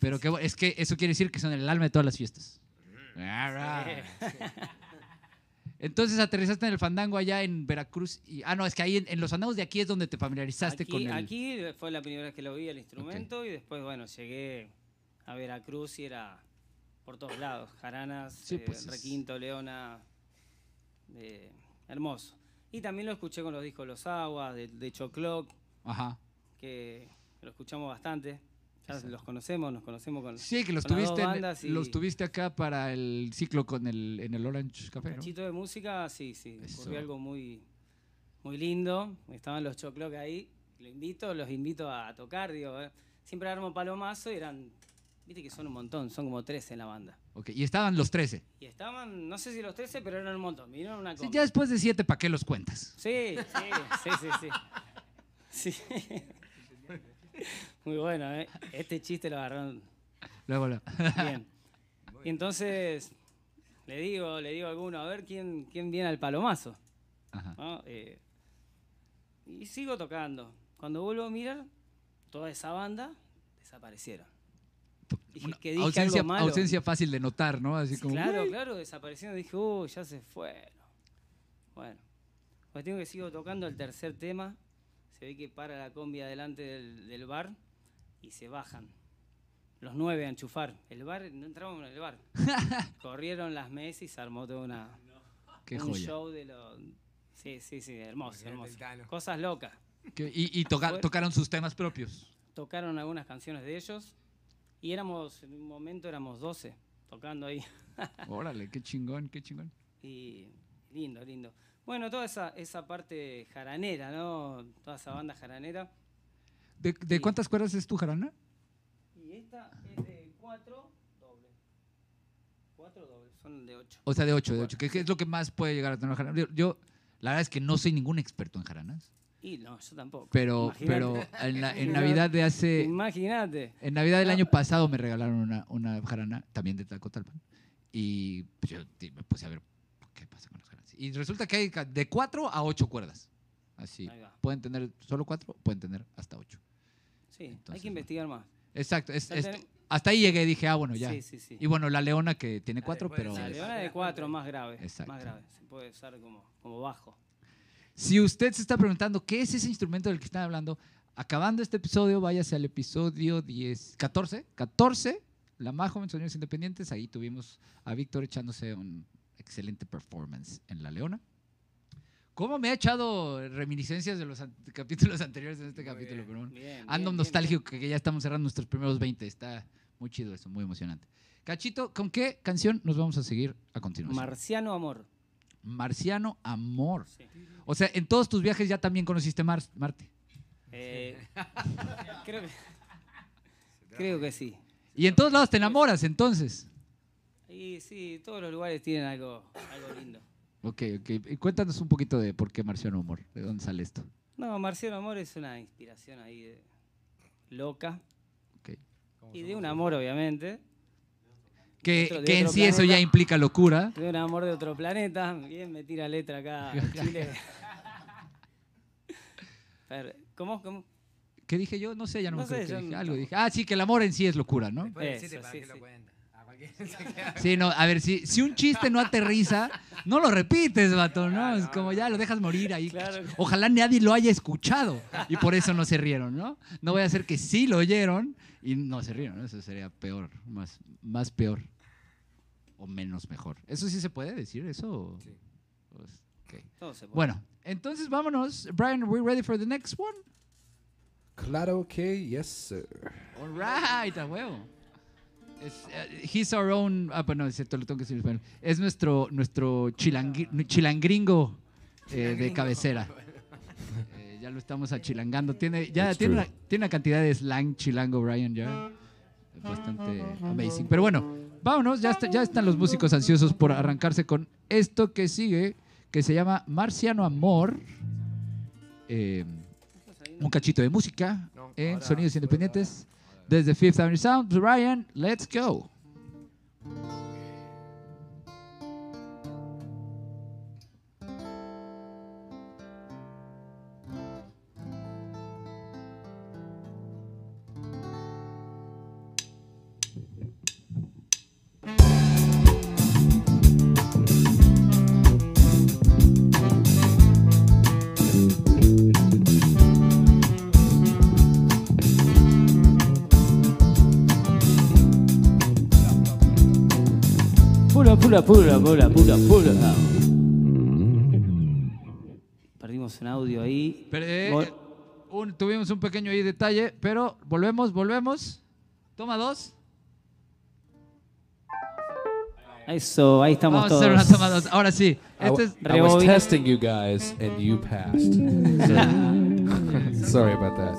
Pero que, es que eso quiere decir que son el alma de todas las fiestas. All right. Entonces aterrizaste en el fandango allá en Veracruz. Y, ah, no, es que ahí en, en los fandangos de aquí es donde te familiarizaste aquí, con el. aquí fue la primera vez que lo vi el instrumento y después, bueno, llegué a Veracruz y era por todos lados. Jaranas, Sí, eh, pues es- Requinto, Leona. eh, hermoso. Y también lo escuché con los discos Los Aguas, de, de Chocloc, Ajá. que lo escuchamos bastante. Ya los conocemos, nos conocemos con Sí, que los tuviste, en- bandas y- los tuviste acá para el ciclo con el, en el Orange Café, ¿no? cachito de música, sí, sí. Ocurrió algo muy, muy lindo. Estaban los Chocloc ahí. Lo invito, los invito a tocar. Digo, eh, siempre armo palomazo y eran, viste que son un montón, son como 13 en la banda. Ok, Y estaban los 13. Y estaban, no sé si los 13, pero eran un montón. Vinieron una Sí, ya después de 7, ¿para qué los cuentas? Sí, sí, sí, sí, sí. Sí. Muy bueno, ¿eh? Este chiste lo agarraron Luego, lo- bien. Y entonces le digo, le digo a alguno, a ver quién, quién viene al palomazo. Ajá. ¿no? Eh, y sigo tocando. Cuando vuelvo a mirar, toda esa banda desaparecieron. Dije, Una que dije ausencia, algo malo. ausencia fácil de notar, ¿no? Así como. claro, "Uy". claro, desaparecieron. Dije, uy, ya se fueron. Bueno, pues tengo que sigo tocando el tercer tema. Se ve que para la combi adelante del, del bar y se bajan. Los nueve a enchufar. El bar, no entramos en el bar. Corrieron las mesas y se armó toda una, Qué un joya. show de los. Sí, sí, sí, hermoso, hermoso. Cosas locas. Y y toca- tocaron sus temas propios. Tocaron algunas canciones de ellos y éramos, en un momento éramos 12 tocando ahí. Órale, qué chingón, qué chingón. Y lindo, lindo. Bueno, toda esa, esa parte jaranera, ¿no? Toda esa banda jaranera ¿De, de Sí. cuántas cuerdas es tu jarana? Y esta es de 4 dobles. 4 dobles, son de 8. O sea, de 8, de 8. ¿Qué, qué es lo que más puede llegar a tener una jarana? Yo, yo, la verdad es que no soy ningún experto en jaranas, Y no, yo tampoco. pero, Imagínate. pero en, la- en Navidad de hace... Imagínate. En Navidad del año pasado me regalaron una, una jarana, también de Tacotalpan. Y pues yo me puse a ver qué pasa con las jaranas. Y resulta que hay de 4 a 8 cuerdas. Así. Pueden tener solo 4, pueden tener hasta 8. Sí, hay que investigar más. Exacto. es- es- hasta ahí llegué, dije, ah, bueno, ya. Sí, sí, sí. Y bueno, la leona que tiene 4, puede pero... La leona de 4 más grave. Exacto. Más grave. Se puede usar como, como bajo. Si usted se está preguntando qué es ese instrumento del que están hablando, acabando este episodio, váyase al episodio 10, 14, 14, La Majo en Sonidos Independientes. Ahí tuvimos a Víctor echándose un excelente performance en La Leona. ¿Cómo me ha echado reminiscencias de los an- capítulos anteriores en este Muy capítulo? bien. Pero bueno, Bien, bien, Ando bien, nostálgico que que ya estamos cerrando nuestros primeros 20. Está muy chido eso, muy emocionante. Cachito, ¿con qué canción nos vamos a seguir a continuación? Marciano Amor. Marciano Amor. Sí. O sea, en todos tus viajes ya también conociste Mars, Marte. Eh, creo, que, creo que sí. Y en todos lados te enamoras, entonces. Y sí, todos los lugares tienen algo, algo lindo. Ok, ok. Y cuéntanos un poquito de por qué Marciano Amor. ¿De dónde sale esto? No, Marciano Amor es una inspiración ahí de loca. Ok. Y de un amor, obviamente. Que, otro- que en sí eso ya implica locura. De un amor de otro planeta. Bien, me tira letra acá Chile. Pero, ¿Cómo? ¿Cómo? ¿Qué dije yo? No sé, ya no, No me acuerdo sé, qué yo dije. no- Algo dije. Ah, sí, que el amor en sí es locura, ¿no? Eso, para sí, que lo sí. no, a ver, si, si un chiste no aterriza, no lo repites, vato, ¿no? Es como ya lo dejas morir ahí. Claro. Ojalá nadie lo haya escuchado y por eso no se rieron, ¿no? No voy a hacer que sí lo oyeron y no se rieron, ¿no? Eso sería peor, más, más peor o menos mejor. ¿Eso sí se puede decir? ¿Eso? Sí. Pues, ok. Todo se puede. Bueno, entonces vámonos. Brian, are we ready for the next one? Claro que yes, sir. All right, a huevo. Es, eh, he's our own. Ah, bueno, es cierto, lo tengo que decir en español. Es nuestro, nuestro chilangui- chilangringo eh, de cabecera. Eh, ya lo estamos achilangando. Tiene, ya That's tiene una, tiene una cantidad de slang chilango, Brian, ya. Bastante amazing. Pero bueno, vámonos. Ya, está- ya están los músicos ansiosos por arrancarse con esto que sigue, que se llama Marciano Amor. Eh, un cachito de música No, en Sonidos Independientes desde Fifth Avenue Sound. Ryan, let's go. Pura, pura, pura, pura, pura, pura. Perdimos un audio ahí. Pero, eh, eh, un- tuvimos un pequeño ahí detalle, pero volvemos, volvemos. Toma dos. Eso, ahí estamos Vamos a todos. hacer una toma dos. Ahora sí. I, Este w- es, I was testing you guys and you passed. So- Sorry about that.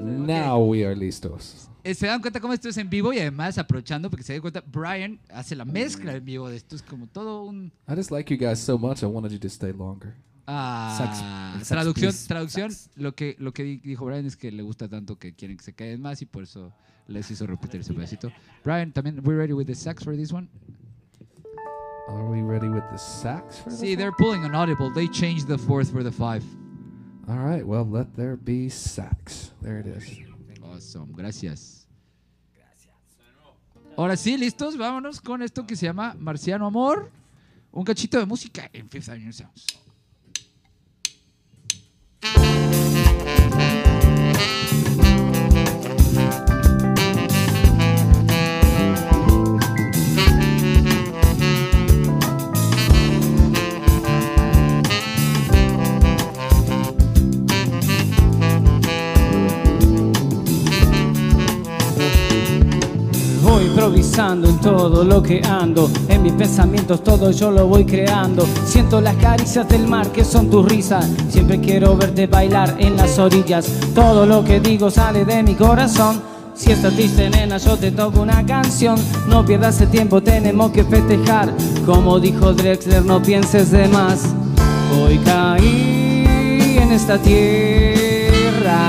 Now we are listos. Eh, se dan cuenta cómo esto es en vivo y además aprovechando porque se dan cuenta, Brian hace la mezcla en vivo de esto. Es como todo un... I just like you guys so much. I wanted you to stay longer. Ah, traducción, please. traducción. Lo que, lo que di- dijo Brian es que le gusta tanto que quieren que se queden más y por eso les hizo repetir ese pedacito. Brian, también, we ready with the sax for this one? Are we ready with the sax for this See, one? they're pulling an audible. They changed the fourth for the five. All right. Well, let there be sax. There it is. Awesome, gracias. Ahora sí, listos, vámonos con esto que se llama Marciano Amor. Un cachito de música en Fifth Avenue Sounds. En todo lo que ando. En mis pensamientos todo yo lo voy creando. Siento las caricias del mar que son tus risas. Siempre quiero verte bailar en las orillas. Todo lo que digo sale de mi corazón. Si estás triste, nena, yo te toco una canción. No pierdas el tiempo, tenemos que festejar. Como dijo Drexler, no pienses de más. Hoy caí en esta tierra.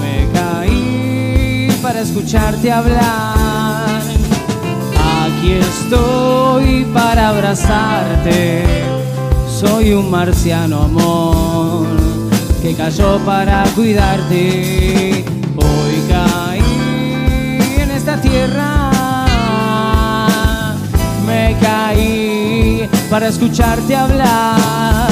Me caí para escucharte hablar. Aquí estoy para abrazarte. Soy un marciano amor que cayó para cuidarte. Hoy caí en esta tierra. Me caí para escucharte hablar.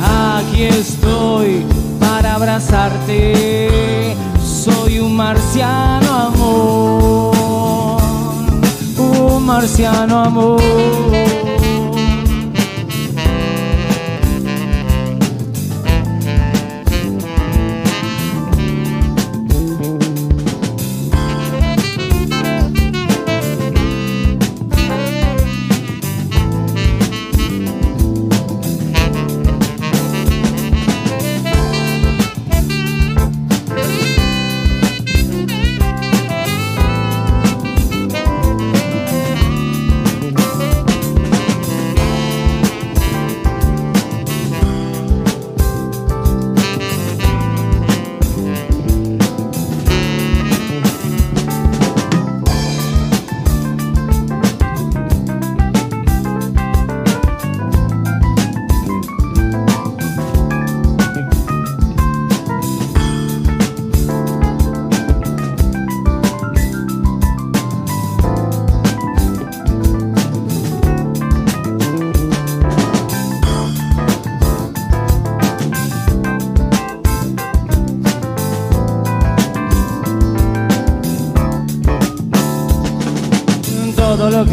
Aquí estoy para abrazarte. Soy un marciano amor. Marciano amor.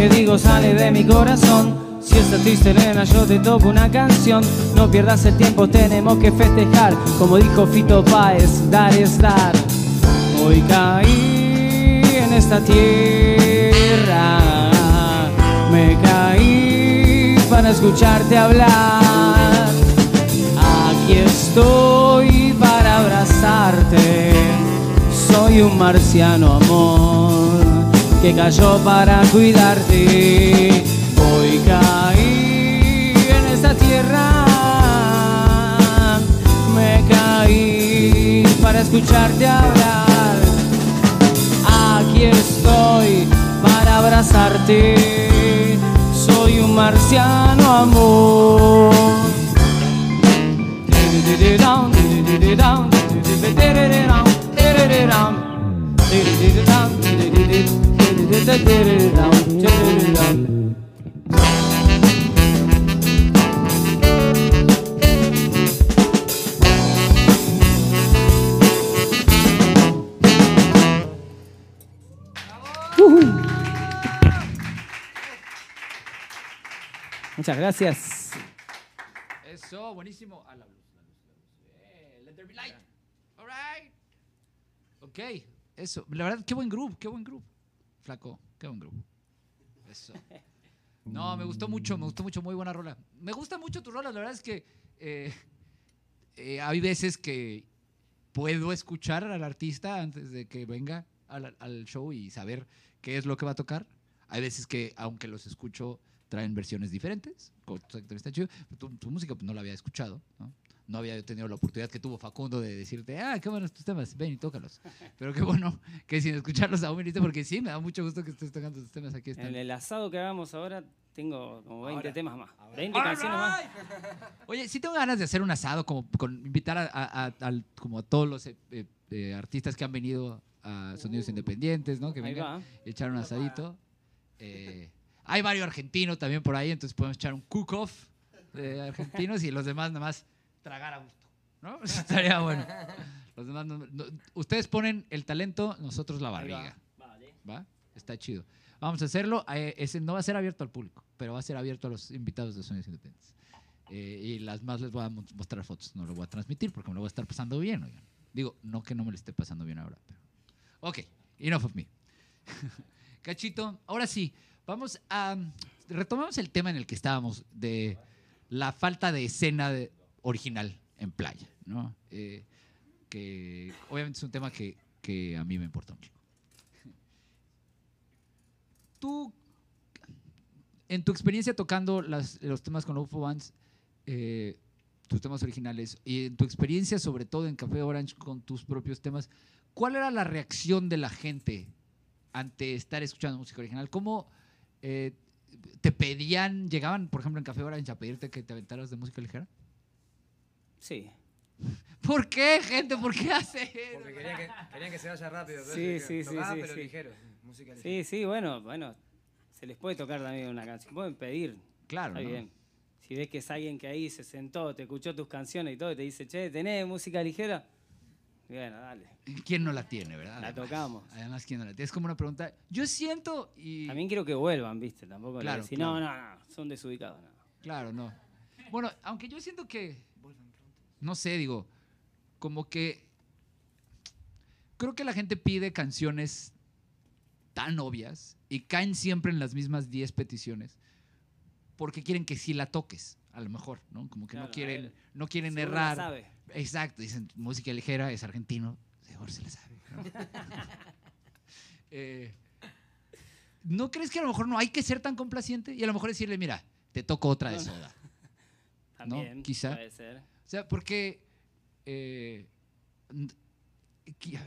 Que digo sale de mi corazón. Si estás triste, nena, yo te toco una canción. No pierdas el tiempo, tenemos que festejar. Como dijo Fito Páez, dar es dar. Hoy caí en esta tierra. Me caí para escucharte hablar. Aquí estoy para abrazarte. Soy un marciano amor que cayó para cuidarte. Hoy caí en esta tierra. Me caí para escucharte hablar. Aquí estoy para abrazarte. Soy un marciano amor. Eso, buenísimo. A la luz, la luz, la luz. Let there be light. All right. Ok, eso. La verdad, qué buen groove, qué buen groove. Flaco, qué buen groove. Eso. No, me gustó mucho, me gustó mucho, muy buena rola. Me gusta mucho tu rola, la verdad es que eh, eh, hay veces que puedo escuchar al artista antes de que venga al show y saber qué es lo que va a tocar. Hay veces que, aunque los escucho, traen versiones diferentes. Está chido. Tu, tu música pues, no la había escuchado, ¿no? No había tenido la oportunidad que tuvo Facundo de decirte, ah, qué buenos tus temas, ven y tócalos. Pero qué bueno que sin escucharlos aún viniste, porque sí, me da mucho gusto que estés tocando tus temas aquí. En Están. el asado que hagamos ahora tengo como 20 Ahora. temas más. 20 canciones más. Oye, sí tengo ganas de hacer un asado, como con invitar a, a- a- al- como a todos los eh, eh, eh, artistas que han venido a Sonidos Independientes, ¿no? Que vengan echar un asadito. Eh, hay varios argentinos también por ahí, entonces podemos echar un cook-off de argentinos y los demás nada más tragar a gusto, ¿no? Estaría bueno. Los demás no- no- ustedes ponen el talento, nosotros la Ahí va. barriga. Vale. ¿va? Está chido. Vamos a hacerlo. eh, ese no va a ser abierto al público, pero va a ser abierto a los invitados de Sonidos Independientes. Eh, y las más les voy a mo- mostrar fotos. No lo voy a transmitir porque me lo voy a estar pasando bien. oigan. Digo, no que no me lo esté pasando bien ahora. Pero... Ok, enough of me. Cachito, ahora sí, vamos a. Retomamos el tema en el que estábamos de la falta de escena original en playa, ¿no? Eh, que obviamente es un tema que, que a mí me importa mucho. Tú, en tu experiencia tocando los temas con UFO Bands, eh, tus temas originales, y en tu experiencia sobre todo en Café Orange con tus propios temas, ¿cuál era la reacción de la gente ante estar escuchando música original? ¿Cómo eh, te pedían, llegaban, por ejemplo, en Café Orange a pedirte que te aventaras de música ligera? Sí. ¿Por qué, gente? ¿Por qué hace eso? Porque querían que, querían que se vaya rápido. Sí, entonces, sí, sí, tocaba, sí, pero sí. ligero. Música ligera. Sí, sí, bueno, bueno. Se les puede tocar también una canción. Pueden pedir. Claro, Está ¿no? bien. Si ves que es alguien que ahí se sentó, te escuchó tus canciones y todo, y te dice, che, ¿tenés música ligera? Bueno, dale. ¿Quién no la tiene, verdad? La Además. tocamos. Además, ¿quién no la tiene? Es como una pregunta. Yo siento y... También quiero que vuelvan, ¿viste? Tampoco le Claro, decís, claro. no, no, no, son desubicados. No. Claro, no. Bueno, aunque yo siento que, no sé, digo, como que creo que la gente pide canciones tan obvias y caen siempre en las mismas 10 peticiones porque quieren que sí la toques, a lo mejor, ¿no? Como que Claro, no quieren, no quieren errar. sabe. Exacto, dicen música ligera, es argentino, seguro se la sabe. ¿no? Eh, ¿No crees que a lo mejor no hay que ser tan complaciente? Y a lo mejor decirle, mira, te toco otra de soda. También, Quizá. puede ser. O sea, porque, eh,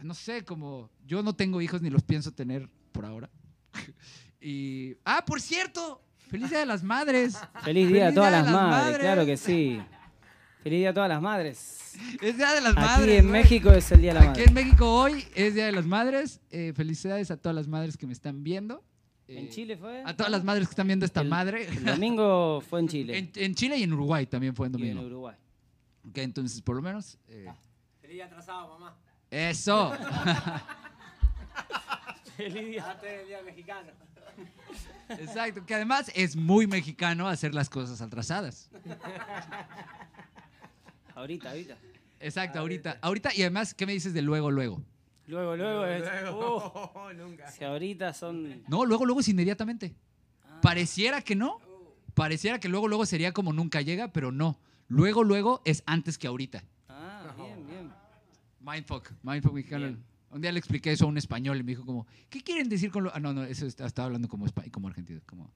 no sé, como yo no tengo hijos ni los pienso tener por ahora. y, ah, por cierto, feliz Día de las Madres. Feliz día a todas Día las las madres, Madres. claro que sí. Feliz día a todas las madres. Es Día de las Aquí Madres. en ¿no? México es el día de la Aquí madre. en México hoy es Día de las Madres. Eh, felicidades a todas las madres que me están viendo. ¿En Eh, Chile fue? A todas las madres que están viendo esta El- madre. El domingo fue en Chile. En, en Chile y en Uruguay también fue en y en domingo. Uruguay. Ok, entonces, por lo menos. eh, Feliz día atrasado, mamá. eso. Feliz día. Date el día mexicano. Exacto, que además es muy mexicano hacer las cosas atrasadas. Ahorita, ahorita. Exacto, ahorita. Ahorita, y además, ¿qué me dices de luego, luego? Luego, luego. es- Luego. Uh, nunca. si ahorita son. No, luego, luego es inmediatamente. Ah, Pareciera que no. Pareciera que luego, luego sería como nunca llega, pero no. Luego, luego es antes que ahorita. Ah, bien, bien. Mindfuck, mindfuck mexicano. Bien. Un día le expliqué eso a un español y me dijo como, ¿qué quieren decir con lo...? Ah, no, no, eso está- estaba hablando como, como argentino. Como,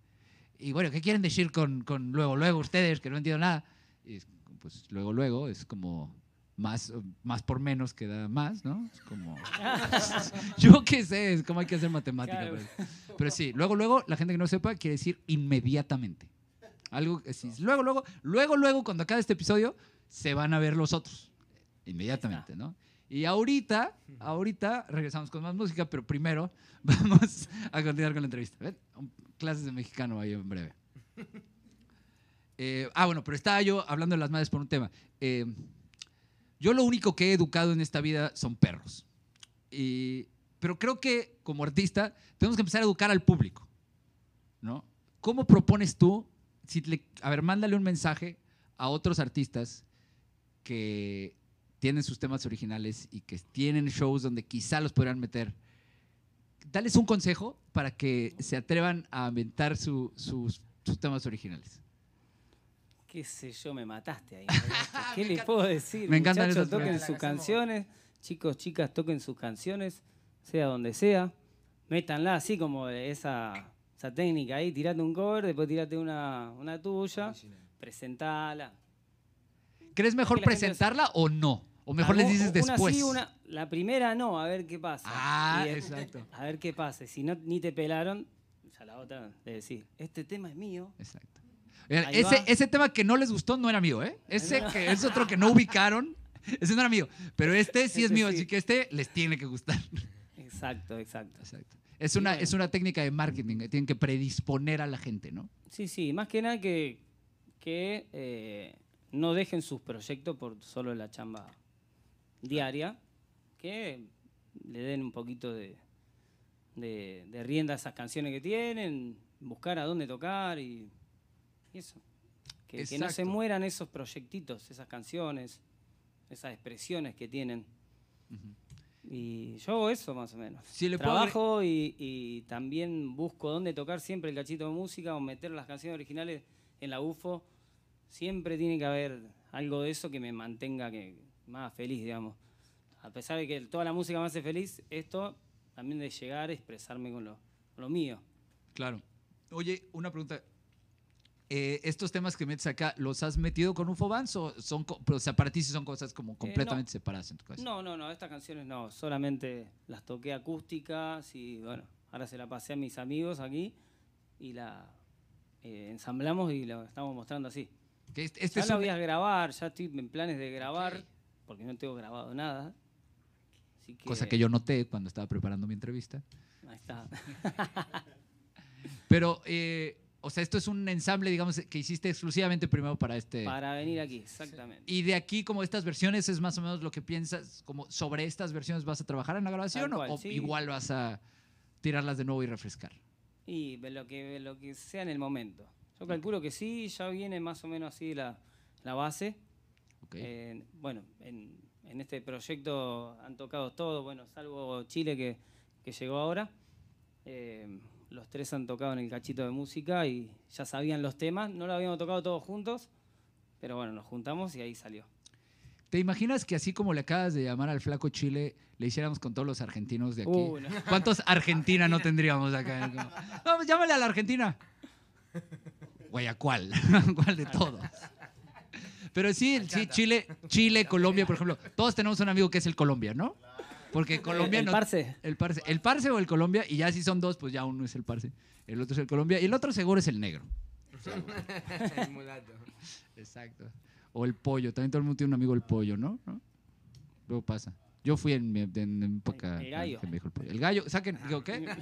y bueno, ¿qué quieren decir con, con luego, luego ustedes que no entiendo nada? Y es, pues luego, luego es como más, más por menos que da más, ¿no? Es como... Yo qué sé, es como hay que hacer matemática. Claro. pues. Pero sí, luego, luego, la gente que no sepa quiere decir inmediatamente. Algo que sí. Luego, luego, luego, luego, cuando acabe este episodio, se van a ver los otros. Inmediatamente, ¿no? Y ahorita, ahorita regresamos con más música, pero primero vamos a continuar con la entrevista. ¿Ven? Clases de mexicano ahí en breve. Eh, ah, bueno, pero estaba yo hablando de las madres por un tema. Eh, yo lo único que he educado en esta vida son perros. Y- pero creo que como artista tenemos que empezar a educar al público. ¿no? ¿Cómo propones tú, si le- a ver, mándale un mensaje a otros artistas que tienen sus temas originales y que tienen shows donde quizá los podrían meter? Dales un consejo para que se atrevan a inventar su- sus, sus temas originales. Qué sé yo, me mataste ahí. ¿Qué les puedo decir? Me encantan Muchachos, esas toquen sus canciones. Chicos, chicas, toquen sus canciones, sea donde sea. Métanla así como esa, esa técnica ahí. Tirate un cover, después tirate una, una tuya. Presentala. ¿Crees mejor presentarla o no? O mejor les dices una después. sí, una- la primera no, a ver qué pasa. Ah, exacto. A ver qué pasa. Si no, ni te pelaron, ya la otra le decís, este tema es mío. Exacto. Ese, ese tema que no les gustó no era mío, ¿eh? Ese que es otro que no ubicaron, ese no era mío. Pero este sí es mío, sí. así que este les tiene que gustar. Exacto, exacto. Exacto. Es una, bueno. es una técnica de marketing, que tienen que predisponer a la gente, ¿no? Sí, sí, más que nada que, que eh, no dejen sus proyectos por solo la chamba diaria, que le den un poquito de, de, de rienda a esas canciones que tienen, buscar a dónde tocar y, y eso. Que, que no se mueran esos proyectitos, esas canciones, esas expresiones que tienen. Y yo hago eso más o menos. Si le puedo Trabajo y, y también busco dónde tocar siempre el cachito de música o meter las canciones originales en la UFO. Siempre tiene que haber algo de eso que me mantenga que, más feliz, digamos. A pesar de que toda la música me hace feliz, esto también de llegar a expresarme con lo, con lo mío. Claro. Oye, una pregunta. Eh, ¿Estos temas que metes acá, los has metido con UFO Bands o son, o sea, para ti sí son cosas como completamente separadas en tu cabeza? No, no, no, estas canciones no, solamente las toqué acústicas y bueno, ahora se la pasé a mis amigos aquí y la eh, ensamblamos y la estamos mostrando así. Que este, este ya es la un- voy a grabar, ya estoy en planes de grabar, porque no tengo grabado nada. Así que, cosa que yo noté cuando estaba preparando mi entrevista. Ahí está. Pero, eh, o sea, esto es un ensamble, digamos, que hiciste exclusivamente primero para este. Para venir aquí, exactamente. Y de aquí, como estas versiones, es más o menos lo que piensas, como sobre estas versiones vas a trabajar en la grabación cual, o sí. igual vas a tirarlas de nuevo y refrescar. Y lo que, lo que sea en el momento. Yo calculo que sí, ya viene más o menos así la, la base. ¿Ok? Eh, bueno, en, en este proyecto han tocado todos, bueno, salvo Chile que, que llegó ahora. Eh, los tres han tocado en el cachito de música y ya sabían los temas. No lo habíamos tocado todos juntos, pero bueno, nos juntamos y ahí salió. ¿Te imaginas que así como le acabas de llamar al flaco Chile, le hiciéramos con todos los argentinos de aquí? Uh, no. ¿Cuántos Argentina no tendríamos acá? Como, no, llámale a la Argentina. Güey, ¿a cuál? ¿Cuál de todos? Pero sí, sí, Chile, Chile, Colombia, por ejemplo. Todos tenemos un amigo que es el Colombia, ¿no? Porque Colombia el no- parce. El parce, el parce o el Colombia, y ya si son dos, pues ya uno es el parce, el otro es el Colombia, y el otro seguro es el negro. El mulato. Exacto. O el pollo, también todo el mundo tiene un amigo el pollo, ¿no? ¿No? Luego pasa. Yo fui en, mi- en, en época El gallo. que me dijo el pollo. El gallo, saquen, digo, ¿qué?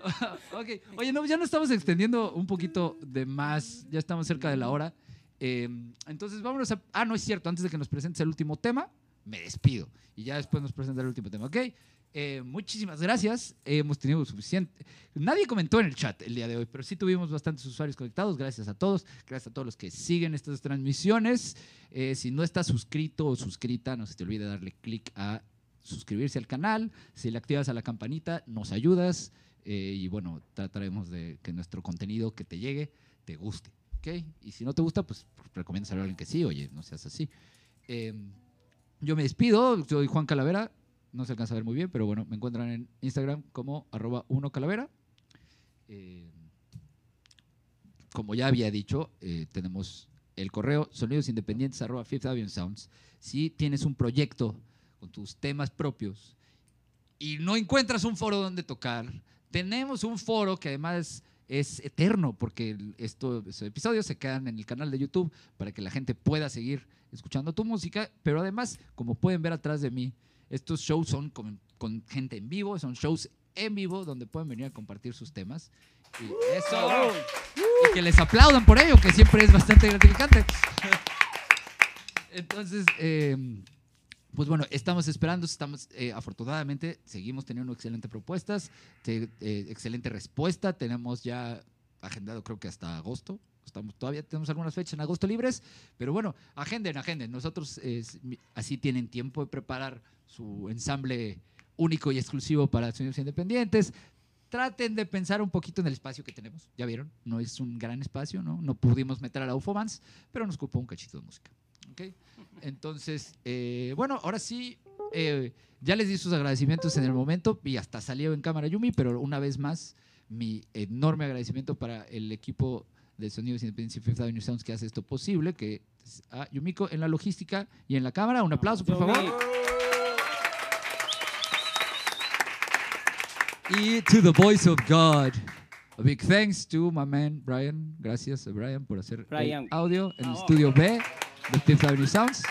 ok, oye, no, ya nos estamos extendiendo un poquito de más, ya estamos cerca de la hora. Eh, entonces vámonos a... Ah, no es cierto, antes de que nos presentes el último tema, me despido. Y ya después nos presenta el último tema, ¿ok? Eh, muchísimas gracias. hemos tenido suficiente. Nadie comentó en el chat el día de hoy, pero sí tuvimos bastantes usuarios conectados. Gracias a todos. Gracias a todos los que siguen estas transmisiones. Eh, si no estás suscrito o suscrita, no se te olvide darle clic a suscribirse al canal. Si le activas a la campanita, nos ayudas. Eh, y bueno, trataremos de que nuestro contenido que te llegue te guste. ¿ok? Y si no te gusta, pues recomiendas a alguien que sí. Oye, no seas así. Eh, yo me despido. Soy Juan Calavera. No se alcanza a ver muy bien, pero bueno, me encuentran en Instagram como arroba uno calavera. Eh, como ya había dicho, eh, tenemos el correo sonidosindependientes arroba Fifth Sounds. Si tienes un proyecto con tus temas propios y no encuentras un foro donde tocar, tenemos un foro que además es eterno porque estos episodios se quedan en el canal de YouTube para que la gente pueda seguir escuchando tu música, pero además, como pueden ver atrás de mí, estos shows son con, con gente en vivo, son shows en vivo donde pueden venir a compartir sus temas. Y eso, y que les aplaudan por ello, que siempre es bastante gratificante. Entonces, eh, pues bueno, estamos esperando, estamos, eh, afortunadamente, seguimos teniendo excelentes propuestas, eh, excelente respuesta, tenemos ya agendado creo que hasta agosto, estamos, todavía tenemos algunas fechas en agosto libres, pero bueno, agenden, agenden, nosotros así tienen tiempo de preparar su ensamble único y exclusivo para sonidos independientes. Traten de pensar un poquito en el espacio que tenemos, ya vieron, no es un gran espacio, ¿no? No pudimos meter a la UFOBANS, pero nos ocupó un cachito de música. ¿ok? Entonces, eh, bueno, ahora sí, eh, ya les di sus agradecimientos en el momento y hasta salió en cámara Yumi, pero una vez más, mi enorme agradecimiento para el equipo de Sonidos Independientes y Fifth Avenue Sounds que hace esto posible, que es a Yumiko en la logística y en la cámara. Un aplauso, por favor. Y to the voice of God. A big thanks to my man Brian. Gracias a Brian por hacer Brian. el audio en el Vamos. estudio B de Avenue Sounds.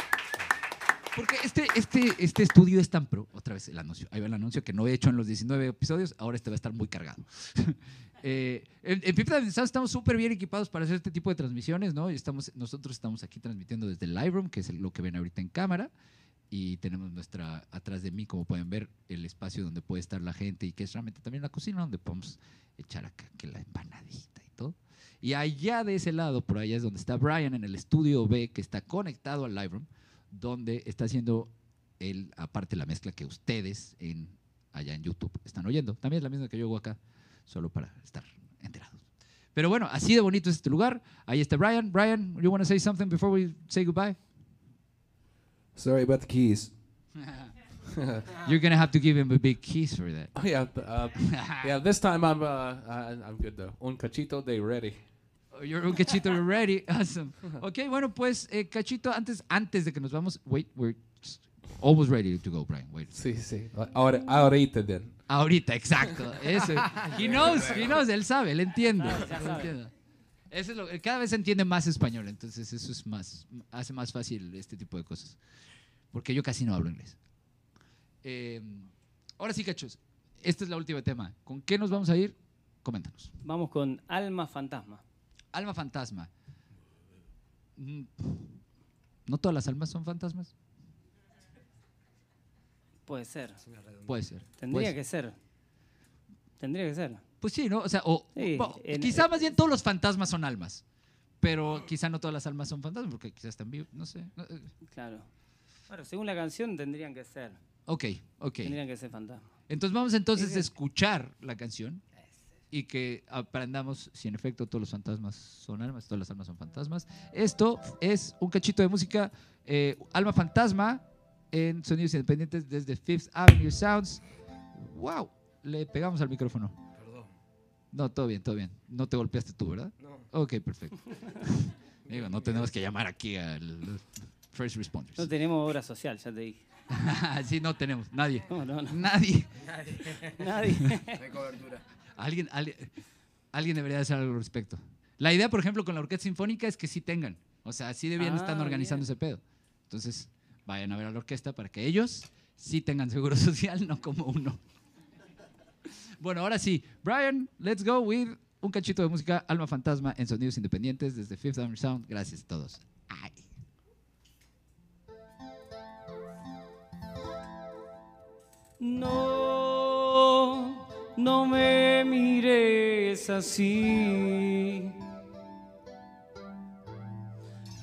Porque este, este, este estudio es tan pro. Otra vez el anuncio. Ahí va el anuncio que no he hecho en los 19 episodios. Ahora este va a estar muy cargado. Eh, en, en Avenue Sounds estamos súper bien equipados para hacer este tipo de transmisiones, ¿no? Y Estamos, nosotros estamos aquí transmitiendo desde el Live Room, que es lo que ven ahorita en cámara. Y tenemos nuestra, atrás de mí, como pueden ver, el espacio donde puede estar la gente y que es realmente también la cocina, donde podemos echar acá la empanadita y todo. Y allá de ese lado, por allá es donde está Brian en el estudio B, que está conectado al Live Room, donde está haciendo el, aparte la mezcla que ustedes en, allá en YouTube están oyendo. También es la misma que yo hago acá, solo para estar enterados. Pero bueno, así de bonito es este lugar. Ahí está Brian. Brian, you want to say something before we say goodbye? Sorry about the keys. You're to have to give him a big kiss for that. Oh yeah, uh, yeah. This time I'm uh, I'm good though. Un cachito de ready. You're un cachito ready. Awesome. Ok, bueno, pues, eh, cachito, antes, antes de que nos vamos, wait, we're almost ready to go, Brian. Wait. Sí, sí. Ahora, ahorita then. Ahorita, exacto. Eso. He knows, he knows, él sabe, él entiende. él entiende. Eso es lo, cada vez entiende más español, entonces eso es más, hace más fácil este tipo de cosas. Porque yo casi no hablo inglés. Eh, ahora sí, cachos, este es la última tema. ¿Con qué nos vamos a ir? Coméntanos. Vamos con Alma Fantasma. Alma fantasma. Mm, ¿No todas las almas son fantasmas? Puede ser. Puede ser. Tendría puede que ser. Tendría que ser. Pues sí, ¿no? O sea, o, Sí, bueno, en- quizá más bien todos los fantasmas son almas. Pero quizá no todas las almas son fantasmas porque quizás están vivos, no sé. Eh, Claro. Bueno, según la canción tendrían que ser. Ok, ok. Tendrían que ser fantasmas. Entonces vamos entonces a escuchar la canción y que aprendamos si en efecto todos los fantasmas son almas, todas las almas son fantasmas. Esto es un cachito de música, eh, Alma Fantasma, en Sonidos Independientes desde Fifth Avenue Sounds. ¡Wow! Le pegamos al micrófono. Perdón. No, todo bien, todo bien. No te golpeaste tú, ¿verdad? No. Ok, perfecto. Digo, no tenemos que llamar aquí al First Responders. No tenemos obra social, ya te dije. sí, no tenemos. Nadie. No, no, no. Nadie. Nadie. No hay cobertura. Alguien, alguien, alguien debería hacer algo al respecto. La idea, por ejemplo, con la Orquesta Sinfónica es que sí tengan. O sea, así de bien Ah, están organizando bien. ese pedo. Entonces, vayan a ver a la orquesta para que ellos sí tengan seguro social, no como uno. Bueno, ahora sí. Brian, let's go with un cachito de música Alma Fantasma en Sonidos Independientes desde Fifth Avenue Sound. Gracias a todos. Ay. No, no me mires así.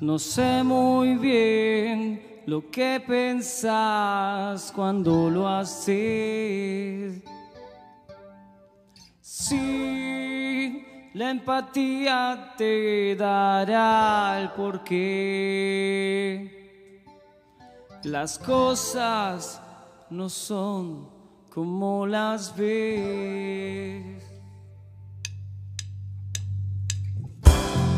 No sé muy bien lo que pensás cuando lo haces. Sí, la empatía te dará el porqué. Las cosas no son como las ves.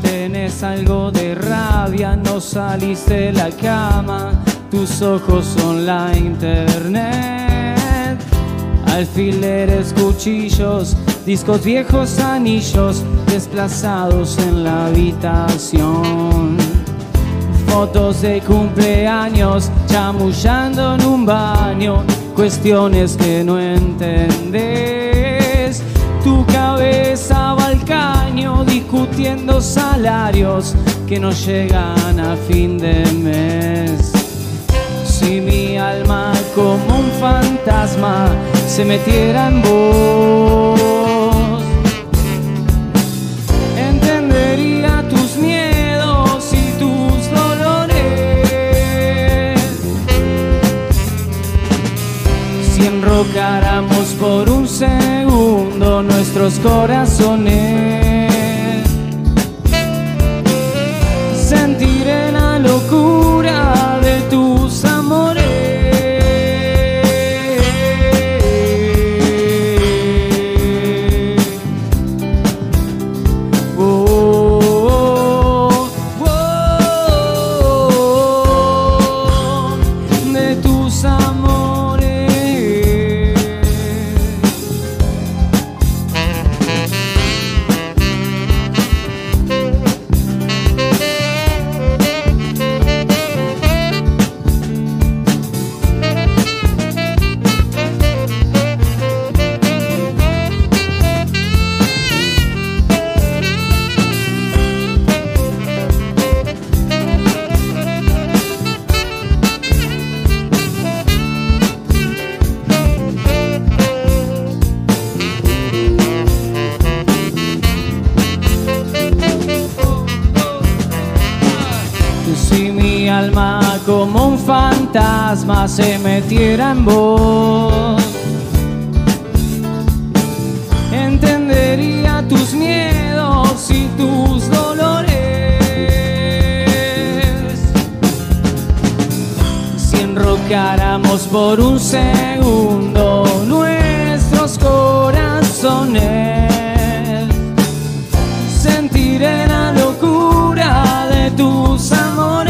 Tenés algo de rabia, no saliste de la cama, tus ojos son la internet. Alfileres, cuchillos, discos viejos, anillos desplazados en la habitación. Fotos de cumpleaños, chamullando en un baño, cuestiones que no entendés. Tu cabeza va al caño discutiendo salarios que no llegan a fin de mes. Si mi alma como un fantasma se metiera en vos, Si enrocáramos por un segundo nuestros corazones, como un fantasma se metiera en vos. Entendería tus miedos y tus dolores. Si enrocáramos por un segundo nuestros corazones, sentiré la locura de tus amores.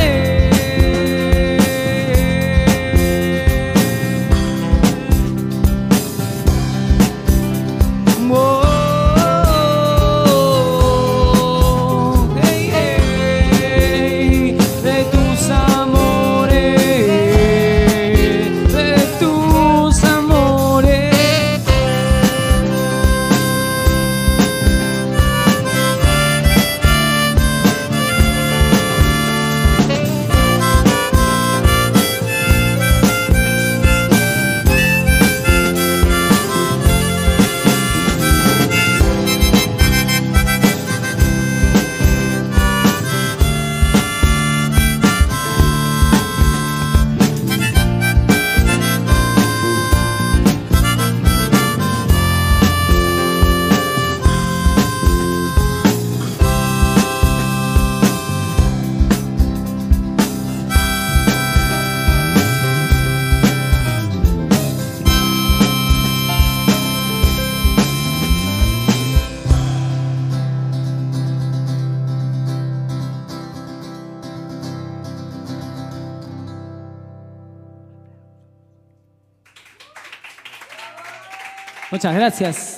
Muchas gracias.